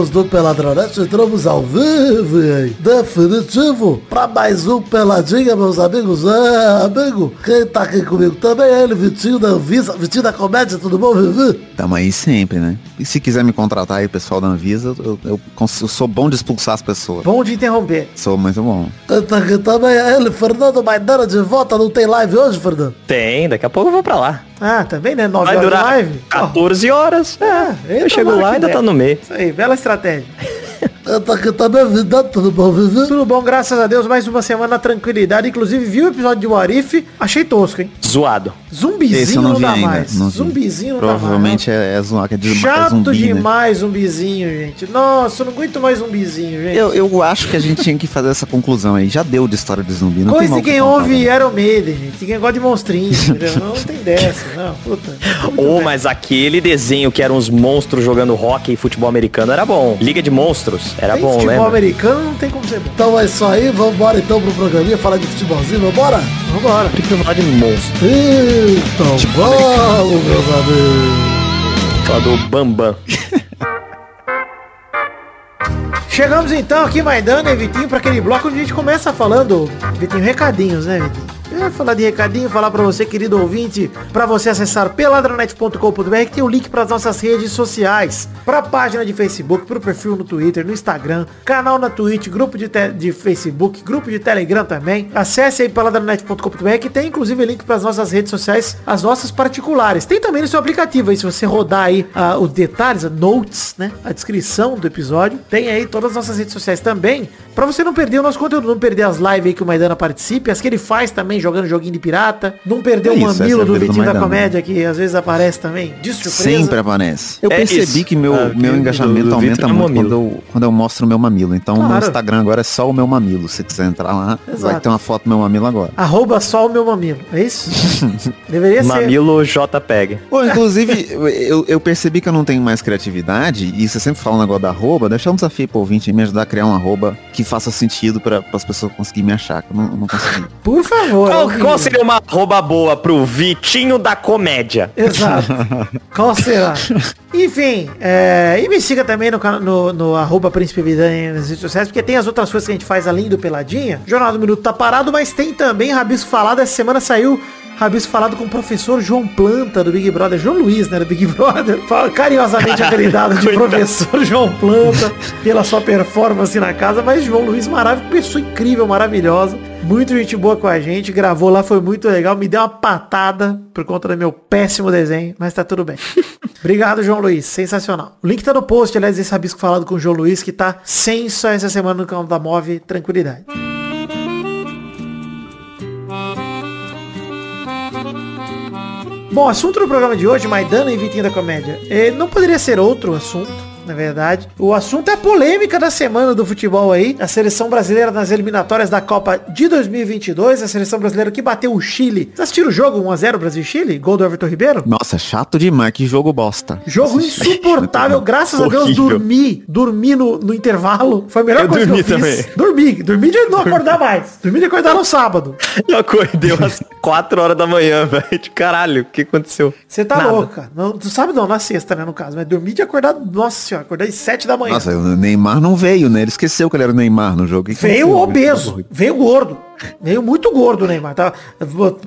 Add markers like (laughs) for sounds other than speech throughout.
Amigos do Peladronete, entramos ao vivo e definitivo para mais um Peladinha, meus amigos. É, amigo, quem tá aqui comigo também é ele, Vitinho da Anvisa, Vitinho da Comédia, tudo bom, Vivi? Tamo aí sempre, né? E se quiser me contratar aí, pessoal da Anvisa, eu, eu, eu sou bom de expulsar as pessoas. Bom de interromper. Sou muito bom. Quem tá também é ele, Fernando Maidana de volta, não tem live hoje, Fernando? Tem, daqui a pouco eu vou pra lá. Ah, também, né? 9 Vai horas de durar live. 14 horas. É, eu entra chego lá e ainda der. tá no meio. Isso aí, bela estratégia. (laughs) Tá aqui também, vida, tudo bom, Vivi? Tudo bom, graças a Deus, mais uma semana na tranquilidade. Inclusive, vi o episódio de Warif, achei tosco, hein? Zoado. Esse eu Zumbizinho não não, vi dá ainda. mais. não vi. Zumbizinho não Provavelmente dá mais. é, é, é, de, é Chato zumbi, né? demais zumbizinho, gente. Nossa, eu não aguento mais zumbizinho, gente. Eu, eu acho que a gente tinha que fazer essa conclusão aí. Já deu de história de zumbi. Não tem Coisa de quem ouve né? Iron Maiden, gente. Quem gosta de monstrinho, entendeu? Não tem dessa, não. Puta. Ou, bem. mas aquele desenho que eram uns monstros jogando hockey e futebol americano era bom. Liga de Monstros, era Tem bom, futebol lembra? americano não tem como ser bom. Então é isso aí, vambora então pro programinha, falar de futebolzinho, vambora? Vambora. Tem que falar de monstro. Então vamos, meus amigos. Falar do Bambam. (laughs) Chegamos então aqui, Maidana e Vitinho, para aquele bloco onde a gente começa falando, Vitinho, recadinhos, né, Vitinho? Ia falar de recadinho, falar para você, querido ouvinte, para você acessar peladranet.com.br que tem o link para as nossas redes sociais, para a página de Facebook, para o perfil no Twitter, no Instagram, canal na Twitch, grupo de, de Facebook, grupo de Telegram também. Acesse aí peladranet.com.br que tem inclusive link para as nossas redes sociais, as nossas particulares. Tem também no seu aplicativo aí, se você rodar aí os detalhes, a notes, né, a descrição do episódio, tem aí todas as nossas redes sociais também, para você não perder o nosso conteúdo, não perder as lives aí que o Maidana participe, as que ele faz também jogando joguinho de pirata, não perder É o mamilo é do do Vitinho da. Comédia que às vezes aparece também, de surpresa. Sempre aparece. Eu É percebi isso. que meu, Ah, meu que engajamento do- do aumenta Vitor é muito mamilo. quando eu, quando eu mostro o meu mamilo. Então Claro. no Instagram agora é só o meu mamilo. Se quiser entrar lá, Exato. vai ter uma foto do meu mamilo agora. Arroba só o meu mamilo, é isso? (laughs) Deveria ser. Mamilo JPEG. Pô, inclusive, eu, eu percebi que eu não tenho mais criatividade, e você sempre fala um negócio da arroba, deixar um desafio pro ouvinte e me ajudar a criar uma arroba que faça sentido para as pessoas conseguirem me achar, que eu não, eu não consegui. Por favor. Qual, qual seria uma arroba boa pro Vitinho da Comédia? Exato. (laughs) Qual será? Enfim, é, e me siga também no, no, no arroba Príncipe Vidani nas redes sociais, porque tem as outras coisas que a gente faz além do Peladinha. O Jornal do Minuto tá parado, mas tem também Rabisco Falado. Essa semana saiu Rabisco Falado com o professor João Planta do Big Brother. João Luiz, né? Do Big Brother. (laughs) Carinhosamente (laughs) apelidado de Coitado. professor João Planta pela sua performance na casa. Mas João Luiz maravilhoso, pessoa incrível, maravilhosa. Muito gente boa com a gente. Gravou lá, foi muito legal. Me deu uma patada por conta do meu péssimo desenho, mas tá tudo bem. (laughs) Obrigado, João Luiz. Sensacional. O link tá no post, aliás, esse rabisco falado com o João Luiz, que tá senso essa semana no canal da Move. Tranquilidade. Bom, assunto do programa de hoje, Maidana e Vitinho da Comédia. Eh, não poderia ser outro assunto, na verdade. O assunto é a polêmica da semana do futebol aí. A seleção brasileira nas eliminatórias da Copa de 2022. A seleção brasileira que bateu o Chile. Vocês assistiram o jogo 1x0 Brasil e Chile? Gol do Everton Ribeiro? Nossa, chato demais, que jogo bosta. Jogo insuportável, graças a Deus Horrível. dormi, dormi no, no intervalo. Foi a melhor Eu coisa dormi que eu fiz. também. Dormi, dormi de não acordar mais. Dormi de acordar no sábado. Eu (laughs) acordei às 4 horas da manhã, (laughs) velho. De caralho, o que aconteceu? Você tá Nada. louco, cara. Não, tu sabe não, na sexta, né, no caso. Mas dormi de acordar, nossa senhora, acordei 7 da manhã. Nossa, o Neymar não veio, né? Ele esqueceu que ele era o Neymar no jogo. Que que Veio aconteceu? obeso, veio gordo. Veio muito gordo o Neymar. Tá?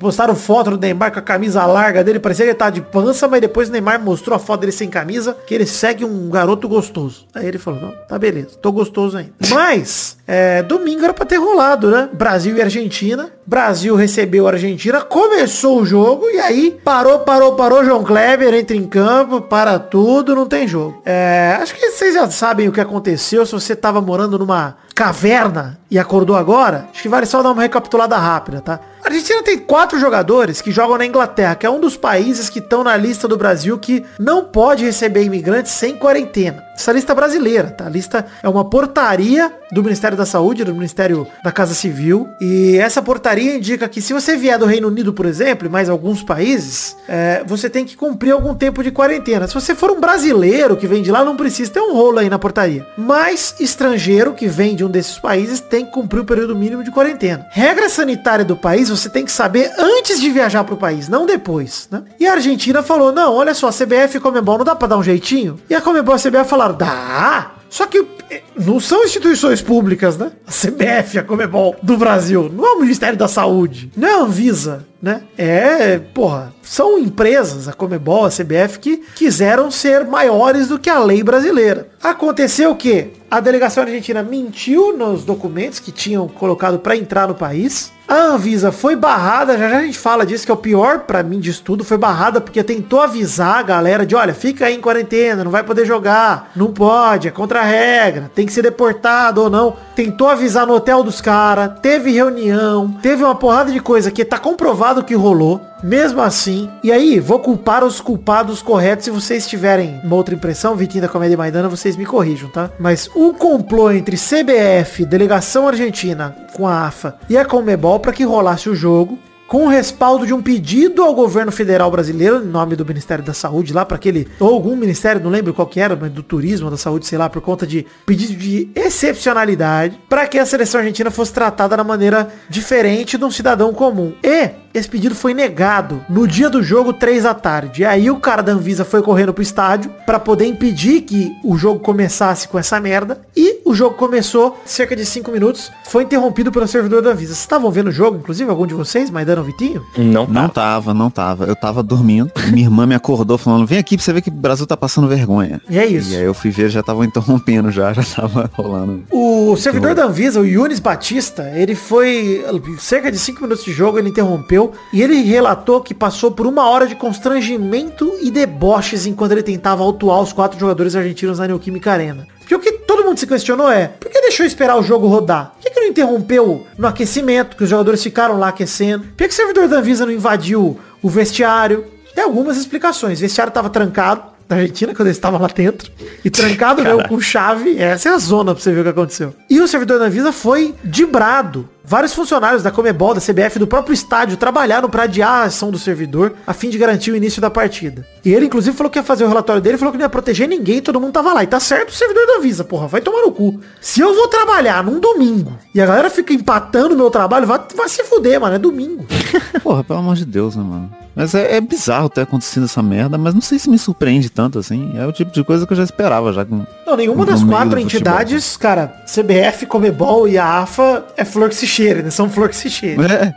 Postaram foto do Neymar com a camisa larga dele, parecia que ele tava de pança, mas depois o Neymar mostrou a foto dele sem camisa, que ele segue um garoto gostoso. Aí ele falou, não, tá beleza, tô gostoso ainda. Mas, é, domingo era pra ter rolado, né? Brasil e Argentina. Brasil recebeu a Argentina, começou o jogo e aí parou, parou, parou. João Kleber entra em campo, para tudo, não tem jogo. É, acho que vocês já sabem o que aconteceu. Se você tava morando numa caverna e acordou agora, acho que vale só dar uma recapitulada rápida, tá? A Argentina tem quatro jogadores que jogam na Inglaterra, que é um dos países que estão na lista do Brasil que não pode receber imigrantes sem quarentena. Essa lista é brasileira, tá? A lista é uma portaria do Ministério da Saúde, do Ministério da Casa Civil. E essa portaria indica que se você vier do Reino Unido, por exemplo, e mais alguns países, é, você tem que cumprir algum tempo de quarentena. Se você for um brasileiro que vem de lá, não precisa ter um rolo aí na portaria. Mas estrangeiro que vem de um desses países tem que cumprir o período mínimo de quarentena. Regra sanitária do país, você tem que saber antes de viajar pro país, não depois, né? E a Argentina falou, não, olha só, a CBF e a Comebol não dá pra dar um jeitinho? E a Comebol e a CBF falaram, dá! Só que eh, não são instituições públicas, né? A CBF, a Comebol do Brasil. Não é o Ministério da Saúde. Não é a Anvisa, né? É, porra, são empresas, a Comebol, a CBF, que quiseram ser maiores do que a lei brasileira. Aconteceu o quê? A delegação argentina mentiu nos documentos que tinham colocado para entrar no país. A Anvisa foi barrada, já já a gente fala disso, que é o pior para mim de tudo, foi barrada porque tentou avisar a galera de, olha, fica aí em quarentena, não vai poder jogar, não pode, é contra a regra, tem que ser deportado ou não. Tentou avisar no hotel dos caras, teve reunião, teve uma porrada de coisa que tá comprovado que rolou. Mesmo assim, e aí, vou culpar os culpados corretos. Se vocês tiverem uma outra impressão, Vitinho da Comédia Maidana, vocês me corrijam, tá? Mas o complô entre CBF, Delegação Argentina, com a AFA e a Comebol para que rolasse o jogo com o respaldo de um pedido ao governo federal brasileiro, em nome do Ministério da Saúde, lá para aquele, ou algum ministério, não lembro qual que era, mas do turismo, da saúde, sei lá, por conta de pedido de excepcionalidade, para que a seleção argentina fosse tratada da maneira diferente de um cidadão comum. E esse pedido foi negado no dia do jogo, 3 da tarde. E aí o cara da Anvisa foi correndo pro estádio para poder impedir que o jogo começasse com essa merda. E o jogo começou cerca de 5 minutos. Foi interrompido pelo servidor da Anvisa. Vocês estavam vendo o jogo, inclusive, algum de vocês, Maidana Vitinho? Não, Não tava, não tava. Eu tava dormindo. Minha irmã me acordou falando, vem aqui pra você ver que o Brasil tá passando vergonha. E é isso. E aí eu fui ver, já tava interrompendo já, já tava (laughs) rolando. O servidor da Anvisa, o Yunis Batista, ele foi cerca de 5 minutos de jogo, ele interrompeu e ele relatou que passou por uma hora de constrangimento e deboches enquanto ele tentava autuar os quatro jogadores argentinos na Neoquímica Arena. Porque o que todo mundo se questionou é, por que deixou esperar o jogo rodar? Por que, que não interrompeu no aquecimento, que os jogadores ficaram lá aquecendo? Por que, que o servidor da Anvisa não invadiu o vestiário? Tem algumas explicações. O vestiário estava trancado, da Argentina quando eles estavam lá dentro. E trancado mesmo com chave. Essa é a zona pra você ver o que aconteceu. E o servidor da Anvisa foi dibrado. Vários funcionários da Comebol, da CBF, do próprio estádio trabalharam para adiar a ação do servidor a fim de garantir o início da partida. E ele, inclusive, falou que ia fazer o relatório dele, falou que não ia proteger ninguém, todo mundo tava lá. E tá certo o servidor da Anvisa, porra, vai tomar no cu. Se eu vou trabalhar num domingo e a galera fica empatando o meu trabalho, vai, vai se fuder, mano, é domingo. (laughs) Porra, pelo amor de Deus, né, mano? Mas é, é bizarro ter acontecido essa merda, mas não sei se me surpreende tanto assim. É o tipo de coisa que eu já esperava, já com. Não, nenhuma das quatro do futebol. entidades, cara, CBF, Comebol e a AFA é flor que se né? São flor que se cheira. É.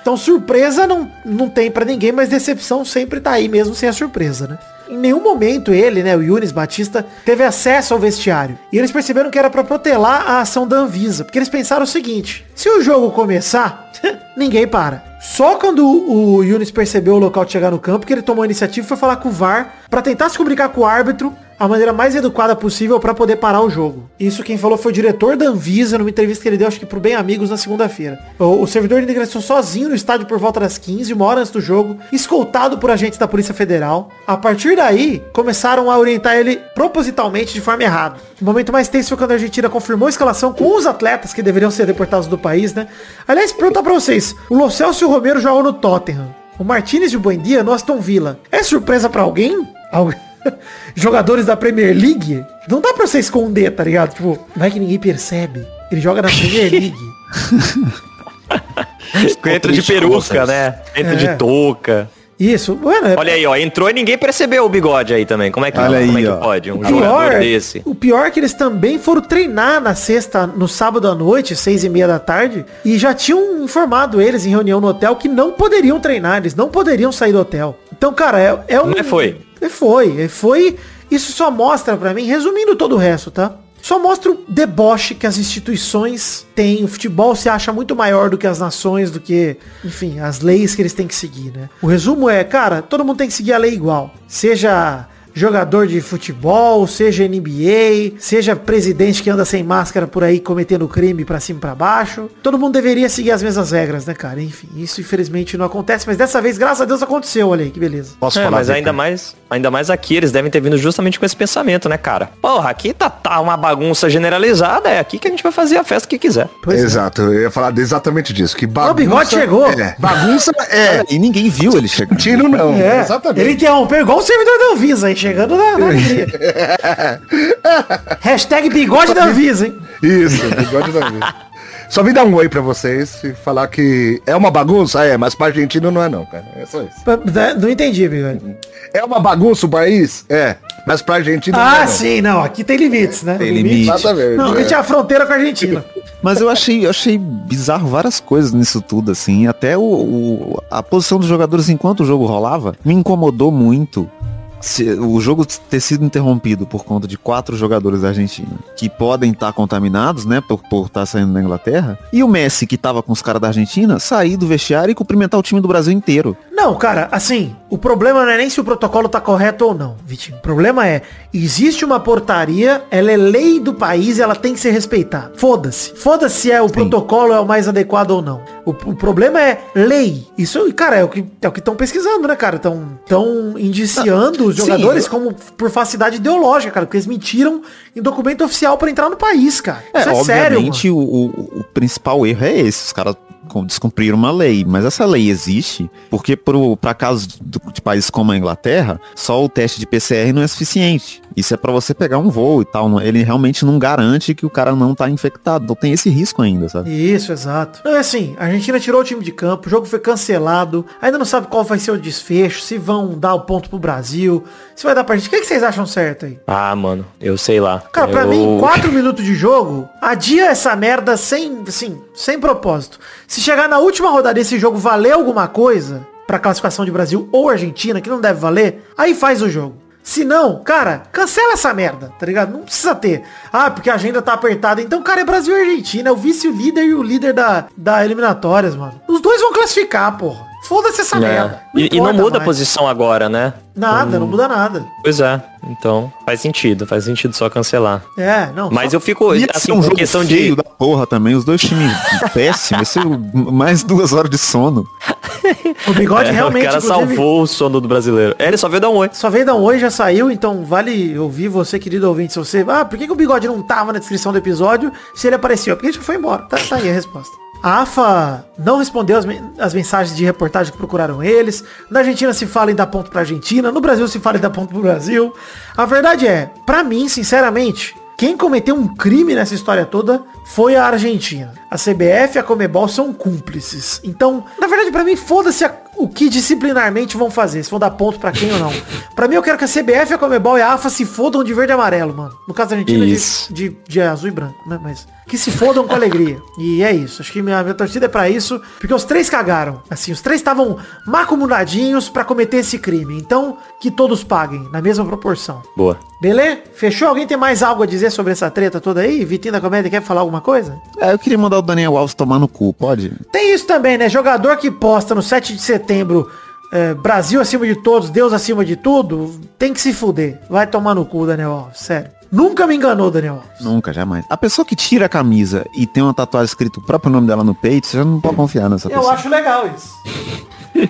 Então surpresa não, não tem pra ninguém, mas decepção sempre tá aí mesmo sem a surpresa, né? Em nenhum momento ele, né, o Yunis Batista, teve acesso ao vestiário. E eles perceberam que era pra protelar a ação da Anvisa. Porque eles pensaram o seguinte, se o jogo começar, (laughs) ninguém para. Só quando o Yunis percebeu o local de chegar no campo, que ele tomou a iniciativa e foi falar com o VAR pra tentar se comunicar com o árbitro a maneira mais educada possível pra poder parar o jogo. Isso quem falou foi o diretor da Anvisa numa entrevista que ele deu, acho que pro Bem Amigos na segunda-feira. O, o servidor ingressou sozinho no estádio por volta das 15, uma hora antes do jogo, escoltado por agentes da Polícia Federal. A partir daí, começaram a orientar ele propositalmente de forma errada. O momento mais tenso foi quando a Argentina confirmou a escalação com os atletas que deveriam ser deportados do país, né? Aliás, perguntar pra vocês, o Lo Romero jogou no Tottenham. O Martinez de Buendia no Aston Villa. É surpresa pra alguém? Algu- (laughs) Jogadores da Premier League? Não dá pra você esconder, tá ligado? Tipo, vai que ninguém percebe. Ele joga na Premier (laughs) League. Entra de peruca, né? Entra É. de touca. Isso, mano, é Olha aí, ó, entrou e ninguém percebeu o bigode aí também. Como é que, Olha como aí, é que ó. pode? Um O jogador pior, desse. o pior é que eles também foram treinar na sexta, no sábado à noite, seis e meia da tarde, e já tinham informado eles em reunião no hotel que não poderiam treinar, eles não poderiam sair do hotel. Então, cara, é, é um... Não é foi? É foi, é foi. Isso só mostra pra mim, resumindo todo o resto, tá? Só mostra o deboche que as instituições têm. O futebol se acha muito maior do que as nações, do que, enfim, as leis que eles têm que seguir, né? O resumo é, cara, todo mundo tem que seguir a lei igual. Seja jogador de futebol, seja NBA, seja presidente que anda sem máscara por aí cometendo crime pra cima e pra baixo. Todo mundo deveria seguir as mesmas regras, né, cara? Enfim, isso infelizmente não acontece, mas dessa vez, graças a Deus, aconteceu, olha aí, que beleza. Posso É, falar? mas ainda mais, ainda mais aqui, eles devem ter vindo justamente com esse pensamento, né, cara? Porra, aqui tá, tá uma bagunça generalizada, é aqui que a gente vai fazer a festa que quiser. Pois é. Exato, eu ia falar exatamente disso. Que bagunça. o bigode chegou. É, (laughs) bagunça é. E ninguém viu ele chegar. Tiro não. É, Exatamente. ele interrompeu igual o servidor da Anvisa aí, chegando na, na alegria. Hashtag bigode da Anvisa, hein? Isso, bigode da. Só vim dar um oi pra vocês e falar que é uma bagunça, é, mas pra Argentina não é não, cara. É só isso. Né, Não entendi, bigode. É uma bagunça o país? É, mas pra Argentina não é Ah, não. sim, não. Aqui tem limites, né? Tem limite. Exatamente. Não, a gente é. é a fronteira com a Argentina. Mas eu achei, eu achei bizarro várias coisas nisso tudo, assim. Até o, o- a posição dos jogadores enquanto o jogo rolava me incomodou muito. Se- o jogo ter sido interrompido por conta de quatro jogadores da Argentina que podem estar contaminados, né, por por estar saindo da Inglaterra, e o Messi que tava com os caras da Argentina sair do vestiário e cumprimentar o time do Brasil inteiro. Não, cara, assim, o problema não é nem se o protocolo tá correto ou não, Vitinho. O problema é, existe uma portaria, ela é lei do país e ela tem que ser respeitada. Foda-se. Foda-se se é o protocolo é o mais adequado ou não. O, o problema é lei. Isso, cara, é o que é o que estão pesquisando, né, cara? Estão tão indiciando os sim, jogadores eu- como por falsidade ideológica, cara, porque eles mentiram em documento oficial pra entrar no país, cara. É, Isso é sério, mano. obviamente o, o- o principal erro é esse, os caras com- descumpriram uma lei, mas essa lei existe porque para casos de países como a Inglaterra, só o teste de PCR não é suficiente. Isso é para você pegar um voo e tal, não- ele realmente não garante que o cara não tá infectado, então tem esse risco ainda, sabe? Isso, exato. Não, é assim, a Argentina tirou o time de campo, o jogo foi cancelado, ainda não sabe qual vai ser o desfecho, se vão dar o ponto pro Brasil, se vai dar pra gente. O que, que vocês acham certo aí? Ah, mano, eu sei lá. Cara, pra eu... mim, quatro (laughs) minutos de jogo, adia essa merda sem, assim, sem propósito. Se chegar na última rodada desse jogo valer alguma coisa pra classificação de Brasil ou Argentina, que não deve valer, aí faz o jogo. Se não, cara, cancela essa merda, tá ligado? Não precisa ter. Ah, porque a agenda tá apertada. Então, cara, é Brasil e Argentina. É o vice-líder e o líder da, da eliminatórias, mano. Os dois vão classificar, porra. Foda-se essa É. merda. E, e não muda a mais. posição agora, né? Nada, não muda nada. Pois é. Então, faz sentido. Faz sentido só cancelar. É, não. Mas só- eu fico, Ia assim, um jogo questão feio de... da porra também, os dois times (laughs) péssimos, mais duas horas de sono. (laughs) O bigode É, realmente, o cara inclusive, salvou o sono do brasileiro. É, ele só veio dar um oi. Só veio dar um oi, já saiu, então vale ouvir você, querido ouvinte, se você... Ah, por que, que o Bigode não tava na descrição do episódio se ele apareceu? Porque ele já foi embora. Tá, tá aí a resposta. A AFA não respondeu as, as mensagens de reportagem que procuraram eles. Na Argentina se fala em dar ponto pra Argentina. No Brasil se fala em dar ponto pro Brasil. A verdade é, pra mim, sinceramente, quem cometeu um crime nessa história toda foi a Argentina. A CBF e a Comebol são cúmplices. Então, na verdade, pra mim, foda-se a- o que disciplinarmente vão fazer. Se vão dar ponto pra quem ou não. Pra mim, eu quero que a CBF, a Comebol e a AFA se fodam de verde e amarelo, mano. No caso da Argentina, de, de, de azul e branco, né? Mas que se fodam com alegria. E é isso. Acho que minha, minha torcida é pra isso. Porque os três cagaram. Assim, os três estavam macumunadinhos pra cometer esse crime. Então, que todos paguem, na mesma proporção. Boa. Beleza? Fechou? Alguém tem mais algo a dizer sobre essa treta toda aí? Vitinho da Comédia quer falar alguma coisa? É, eu queria mandar o Daniel Alves tomar no cu, pode? Tem isso também, né? Jogador que posta no 7 de setembro é, Brasil acima de todos, Deus acima de tudo, tem que se fuder. Vai tomar no cu, Daniel Alves, sério. Nunca me enganou, Daniel Alves. Nunca, jamais. A pessoa que tira a camisa e tem uma tatuagem escrito o próprio nome dela no peito, você já não pode confiar nessa Eu pessoa. acho legal isso.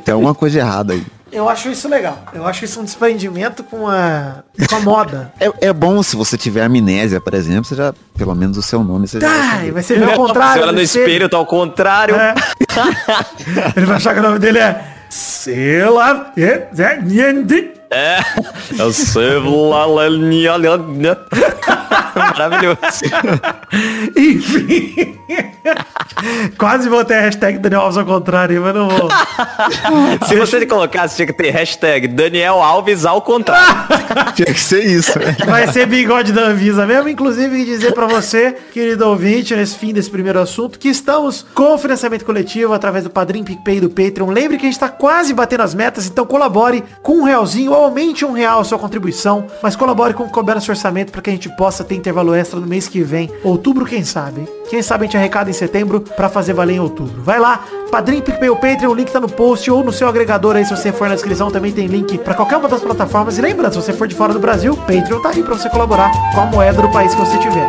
Tem alguma coisa errada aí. Eu acho isso legal. Eu acho isso um desprendimento com a, com a moda. (laughs) É, é bom se você tiver amnésia, por exemplo, você já, pelo menos o seu nome, você já vai Ai, saber. vai ser ao contrário. Você olha no ser- espelho, tá ao contrário. É. (laughs) Ele vai achar que o nome dele é Sela Niende. É. É o celular. Maravilhoso. Enfim. Quase botei a hashtag Daniel Alves ao contrário, mas não vou. Se você colocasse, tinha que ter hashtag Daniel Alves ao contrário. Tinha que ser isso. né? Vai ser bigode da Anvisa mesmo. Inclusive, dizer pra você, querido ouvinte, nesse fim desse primeiro assunto, que estamos com o financiamento coletivo através do Padrim, PicPay e do Patreon. Lembre que a gente tá quase batendo as metas, então colabore com um realzinho ou aumente um real a sua contribuição, mas colabore com o couber seu orçamento para que a gente possa ter intervalo extra no mês que vem. Outubro, quem sabe? Quem sabe a gente arrecada em setembro pra fazer valer em outubro. Vai lá, Padrim, PicPay ou Patreon, o link tá no post ou no seu agregador aí, se você for na descrição, também tem link pra qualquer uma das plataformas. E lembrando, se você for de fora do Brasil, Patreon tá aí pra você colaborar com a moeda do país que você tiver.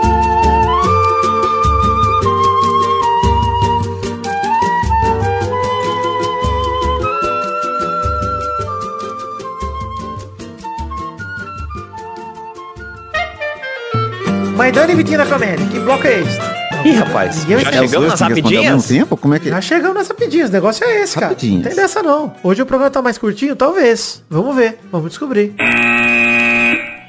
Maidana e Vitinho da Comédia, que bloco é esse? Ih, rapaz. Já vai É, os chegamos nas rapidinhas? tempo? Como é que... Já chegamos nessa pedinha, o negócio é esse, cara. Não Rapidinhas. tem dessa não. Hoje o programa tá mais curtinho? Talvez. Vamos ver. Vamos descobrir.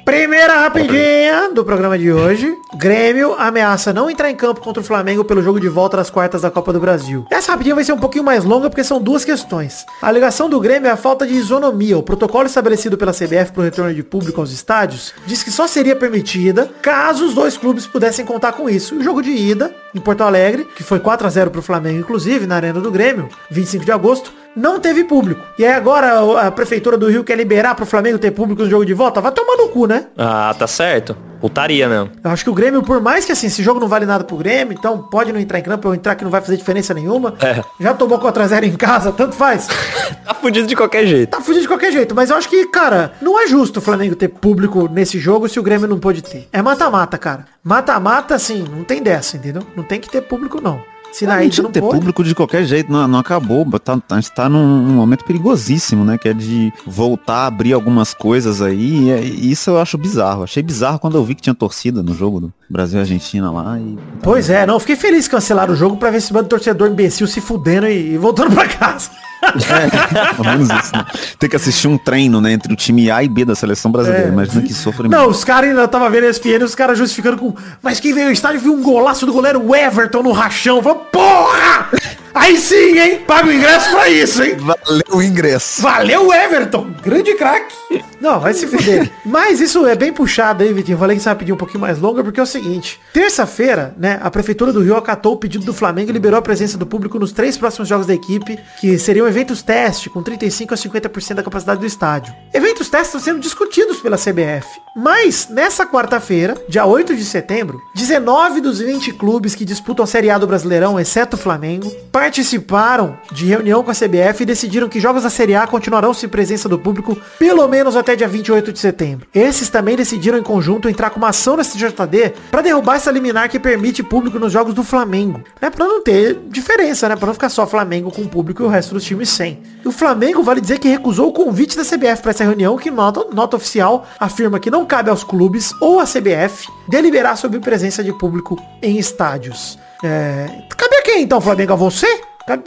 Primeira rapidinha do programa de hoje. Grêmio ameaça não entrar em campo contra o Flamengo pelo jogo de volta das quartas da Copa do Brasil. Essa rapidinha vai ser um pouquinho mais longa porque são duas questões. A alegação do Grêmio é a falta de isonomia. O protocolo estabelecido pela CBF para o retorno de público aos estádios diz que só seria permitida caso os dois clubes pudessem contar com isso. O jogo de ida em Porto Alegre, que foi 4 a 0 para o Flamengo, inclusive, na Arena do Grêmio, 25 de agosto, não teve público. E aí agora a prefeitura do Rio quer liberar pro Flamengo ter público no jogo de volta? Vai tomar no cu, né? Ah, tá certo. Putaria mesmo. Eu acho que o Grêmio, por mais que assim, esse jogo não vale nada pro Grêmio, então pode não entrar em campo ou entrar que não vai fazer diferença nenhuma. É. Já tomou contra zero em casa, tanto faz. (laughs) Tá fudido de qualquer jeito. Tá fudido de qualquer jeito, mas eu acho que, cara, não é justo o Flamengo ter público nesse jogo se o Grêmio não pode ter. É mata-mata, cara. Mata-mata, assim, não tem dessa, entendeu? Não tem que ter público, não. Se na não tinha não ter pode... público de qualquer jeito, não, não acabou. Tá, a gente tá num, num momento perigosíssimo, né? Que é de voltar a abrir algumas coisas aí. E, é- e isso eu acho bizarro. Achei bizarro quando eu vi que tinha torcida no jogo do Brasil e Argentina lá. E... Pois é, não, fiquei feliz que cancelaram o jogo pra ver esse bando de torcedor imbecil se fudendo e, e voltando pra casa. (laughs) Pelo menos isso, né? Tem que assistir um treino, né? Entre o time A e B da seleção brasileira. É. Imagina que sofre Não, os caras ainda tava vendo a ESPN, os caras justificando com. Mas quem veio ao estádio viu um golaço do goleiro Everton no rachão. Falou, porra! Aí sim, hein? Paga o ingresso pra isso, hein? Valeu o ingresso. Valeu, Everton! Grande craque! Não, vai se fuder. Mas isso é bem puxado aí, Vitinho. Eu falei que você vai pedir um pouquinho mais longa, porque é o seguinte. Terça-feira, né, a Prefeitura do Rio acatou o pedido do Flamengo e liberou a presença do público nos três próximos jogos da equipe, que seriam eventos teste, com 35 a 50% da capacidade do estádio. Eventos teste estão sendo discutidos pela CBF. Mas, nessa quarta-feira, dia 8 de setembro, 19 dos 20 clubes que disputam a Série A do Brasileirão, exceto o Flamengo, participaram de reunião com a CBF e decidiram que jogos da Série A continuarão sem presença do público pelo menos até dia 28 de setembro. Esses também decidiram em conjunto entrar com uma ação na STJD para derrubar essa liminar que permite público nos jogos do Flamengo. Né? Pra não ter diferença, né? Pra não ficar só Flamengo com público e o resto dos times sem. E o Flamengo vale dizer que recusou o convite da CBF para essa reunião, que nota, nota oficial afirma que não cabe aos clubes ou à CBF deliberar sobre presença de público em estádios. É... Cabe a quem então, Flamengo? A você?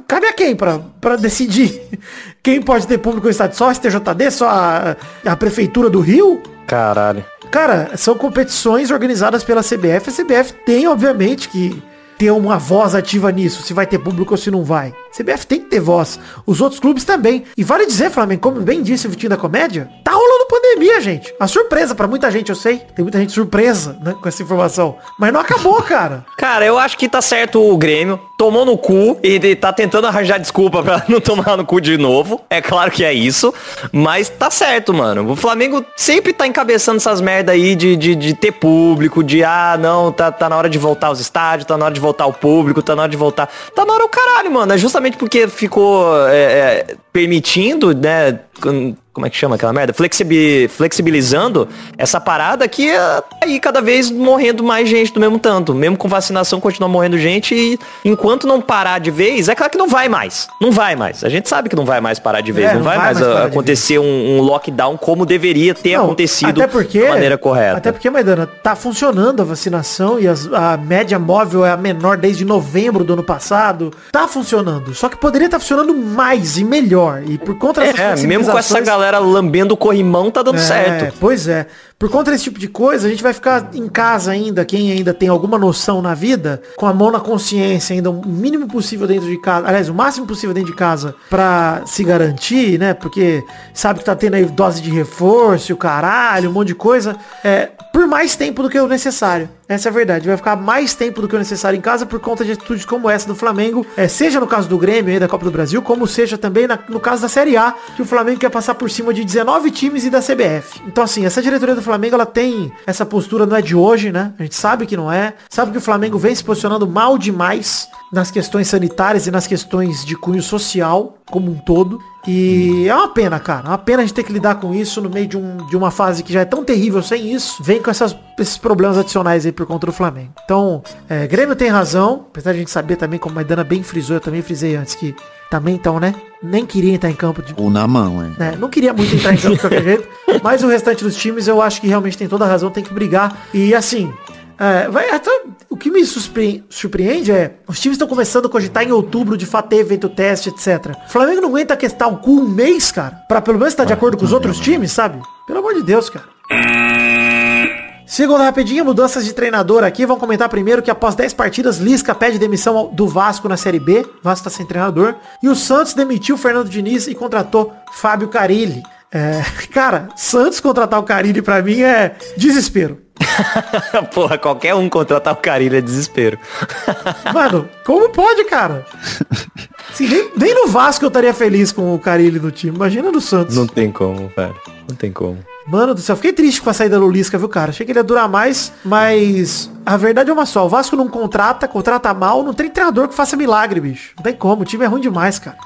Cabe, a quem pra, pra decidir (laughs) quem pode ter público no estádio? Só a STJD? Só a, a Prefeitura do Rio? Caralho. Cara, são competições organizadas pela CBF. A CBF tem, obviamente, que ter uma voz ativa nisso, se vai ter público ou se não vai. CBF tem que ter voz. Os outros clubes também. E vale dizer, Flamengo, como bem disse o Vitinho da Comédia, tá rolando pandemia, gente. A surpresa pra muita gente, eu sei. Tem muita gente surpresa, né, com essa informação. Mas não acabou, cara. Cara, eu acho que tá certo o Grêmio. Tomou no cu e tá tentando arranjar desculpa pra (laughs) não tomar no cu de novo. É claro que é isso. Mas tá certo, mano. O Flamengo sempre tá encabeçando essas merda aí de, de, de ter público, de ah, não, tá, tá na hora de voltar aos estádios, tá na hora de voltar o público, tá na hora de voltar. Tá na hora o caralho, mano. É justamente porque ficou é, é, permitindo, né? Com- Como é que chama aquela merda? Flexibi- flexibilizando essa parada que é, tá aí cada vez morrendo mais gente do mesmo tanto. Mesmo com vacinação continua morrendo gente e enquanto não parar de vez, é claro que não vai mais. Não vai mais. A gente sabe que não vai mais parar de vez. É, não, não vai, vai mais, mais a- parar de acontecer um, um lockdown como deveria ter Não, acontecido até porque, da maneira correta. Até porque, Maidana, tá funcionando a vacinação e as- a média móvel é a menor desde novembro do ano passado. Tá funcionando. Só que poderia estar funcionando mais e melhor. E por conta dessas É, mesmo com essa flexibilizações- galera lambendo o corrimão, tá dando É, certo. Pois é. Por conta desse tipo de coisa, a gente vai ficar em casa ainda, quem ainda tem alguma noção na vida, com a mão na consciência ainda, o mínimo possível dentro de casa, aliás, o máximo possível dentro de casa pra se garantir, né? Porque sabe que tá tendo aí dose de reforço, o caralho, um monte de coisa. É, por mais tempo do que o necessário. Essa é a verdade. Vai ficar mais tempo do que o necessário em casa por conta de atitudes como essa do Flamengo. É, seja no caso do Grêmio aí da Copa do Brasil, como seja também na- no caso da Série A, que o Flamengo quer passar por cima de 19 times e da CBF. Então assim, essa diretoria do Flamengo, ela tem essa postura não é de hoje, né? A gente sabe que não é. Sabe que o Flamengo vem se posicionando mal demais nas questões sanitárias e nas questões de cunho social como um todo. E é uma pena, cara. É uma pena a gente ter que lidar com isso no meio de, um, de uma fase que já é tão terrível sem isso. Vem com essas- esses problemas adicionais aí por conta do Flamengo. Então, é, Grêmio tem razão. Apesar de a gente saber também, como a Maidana bem frisou, eu também frisei antes que também então, né? Nem queria entrar em campo de, Ou na mão, é. né? Não queria muito entrar em campo de qualquer (laughs) jeito. Mas o restante dos times eu acho que realmente tem toda a razão, tem que brigar. E assim, é, vai até, o que me surpre- surpreende é, os times estão começando a cogitar em outubro de fato ter evento teste, etc. O Flamengo não aguenta questar o cu um mês, cara, pra pelo menos estar de acordo com os outros times, sabe? Pelo amor de Deus, cara. Segunda rapidinha, mudanças de treinador aqui. Vamos comentar primeiro que após 10 partidas, Lisca pede demissão do Vasco na Série B. O Vasco tá sem treinador. E o Santos demitiu o Fernando Diniz e contratou Fábio Carilli. É, (laughs) cara, Santos contratar o Carilli pra mim é desespero. (laughs) Porra, qualquer um contratar o Carilho é desespero. (laughs) Mano, como pode, cara? Assim, nem, nem no Vasco eu estaria feliz com o Carilli no time. Imagina no Santos. Não tem como, velho. Não tem como. Mano do céu, fiquei triste com a saída do Lisca, viu, cara? Achei que ele ia durar mais, mas a verdade é uma só. O Vasco não contrata, contrata mal, não tem treinador que faça milagre, bicho. Não tem como, o time é ruim demais, cara.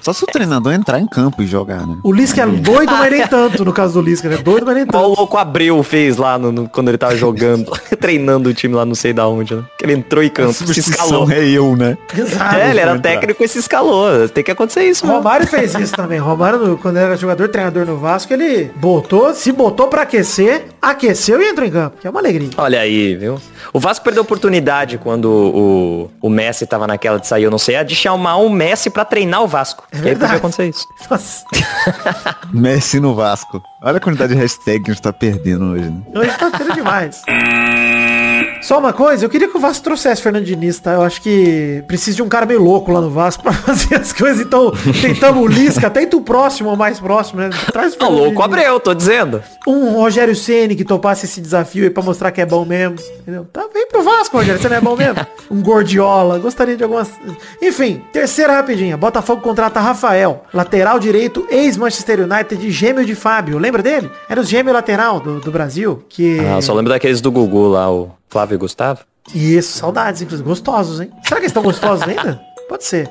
Só se o treinador entrar em campo e jogar, né? O Lisca é doido, mas nem (laughs) tanto, no caso do Lisca, né? Doido, mas nem Igual o tanto. louco Abreu fez lá no, no- quando ele tava (laughs) jogando, (laughs) treinando o time lá não sei da onde, né? Que ele entrou em campo, se escalou. é eu, né? Exato. É, ele era técnico e se escalou. Tem que acontecer isso, O mano. Romário fez isso também. O Romário, quando era jogador, treinador no Vasco, ele botou, se botou pra aquecer, aqueceu e entrou em campo, que é uma alegria. Olha aí, viu? O Vasco perdeu a oportunidade quando o, o Messi tava naquela de sair, eu não sei, a de chamar o Messi pra treinar o Vasco. É que aí verdade. podia acontecer isso. (laughs) Nossa, Messi no Vasco. Olha a quantidade de hashtag que a gente tá perdendo hoje, né? hoje tá tendo demais. Só uma coisa, eu queria que o Vasco trouxesse Fernando Diniz, tá? Eu acho que precisa de um cara meio louco lá no Vasco (laughs) pra fazer as coisas. Então, tentamos o Lisca, tenta o próximo ou mais próximo, né? Traz o Tá Fernando louco. Abreu, tô dizendo. Um Rogério Ceni que topasse esse desafio aí pra mostrar que é bom mesmo. Entendeu? Tá, vem pro Vasco, Rogério, você não é bom mesmo? (laughs) Um Gordiola, gostaria de algumas. Enfim, terceira rapidinha. Botafogo contrata Rafael, lateral direito, ex-Manchester United, gêmeo de Fábio. Lembra dele? Era o gêmeo lateral do, do Brasil. Que. Ah, só lembro daqueles do Gugu lá, o Flávio e Gustavo. Isso, saudades, inclusive. Gostosos, hein? Será que eles estão gostosos (laughs) ainda? Pode ser.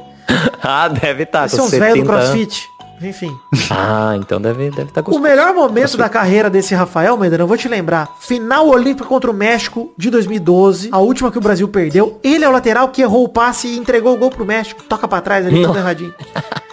ah, deve estar São com os velhos do 70 anos. CrossFit. Enfim. Ah, então deve estar deve tá O gostoso. melhor momento da carreira desse Rafael Medina, eu vou te lembrar. Final olímpica contra o México de 2012, a última que o Brasil perdeu. Ele é o lateral que errou o passe e entregou o gol pro México. Toca pra trás ali, todo erradinho.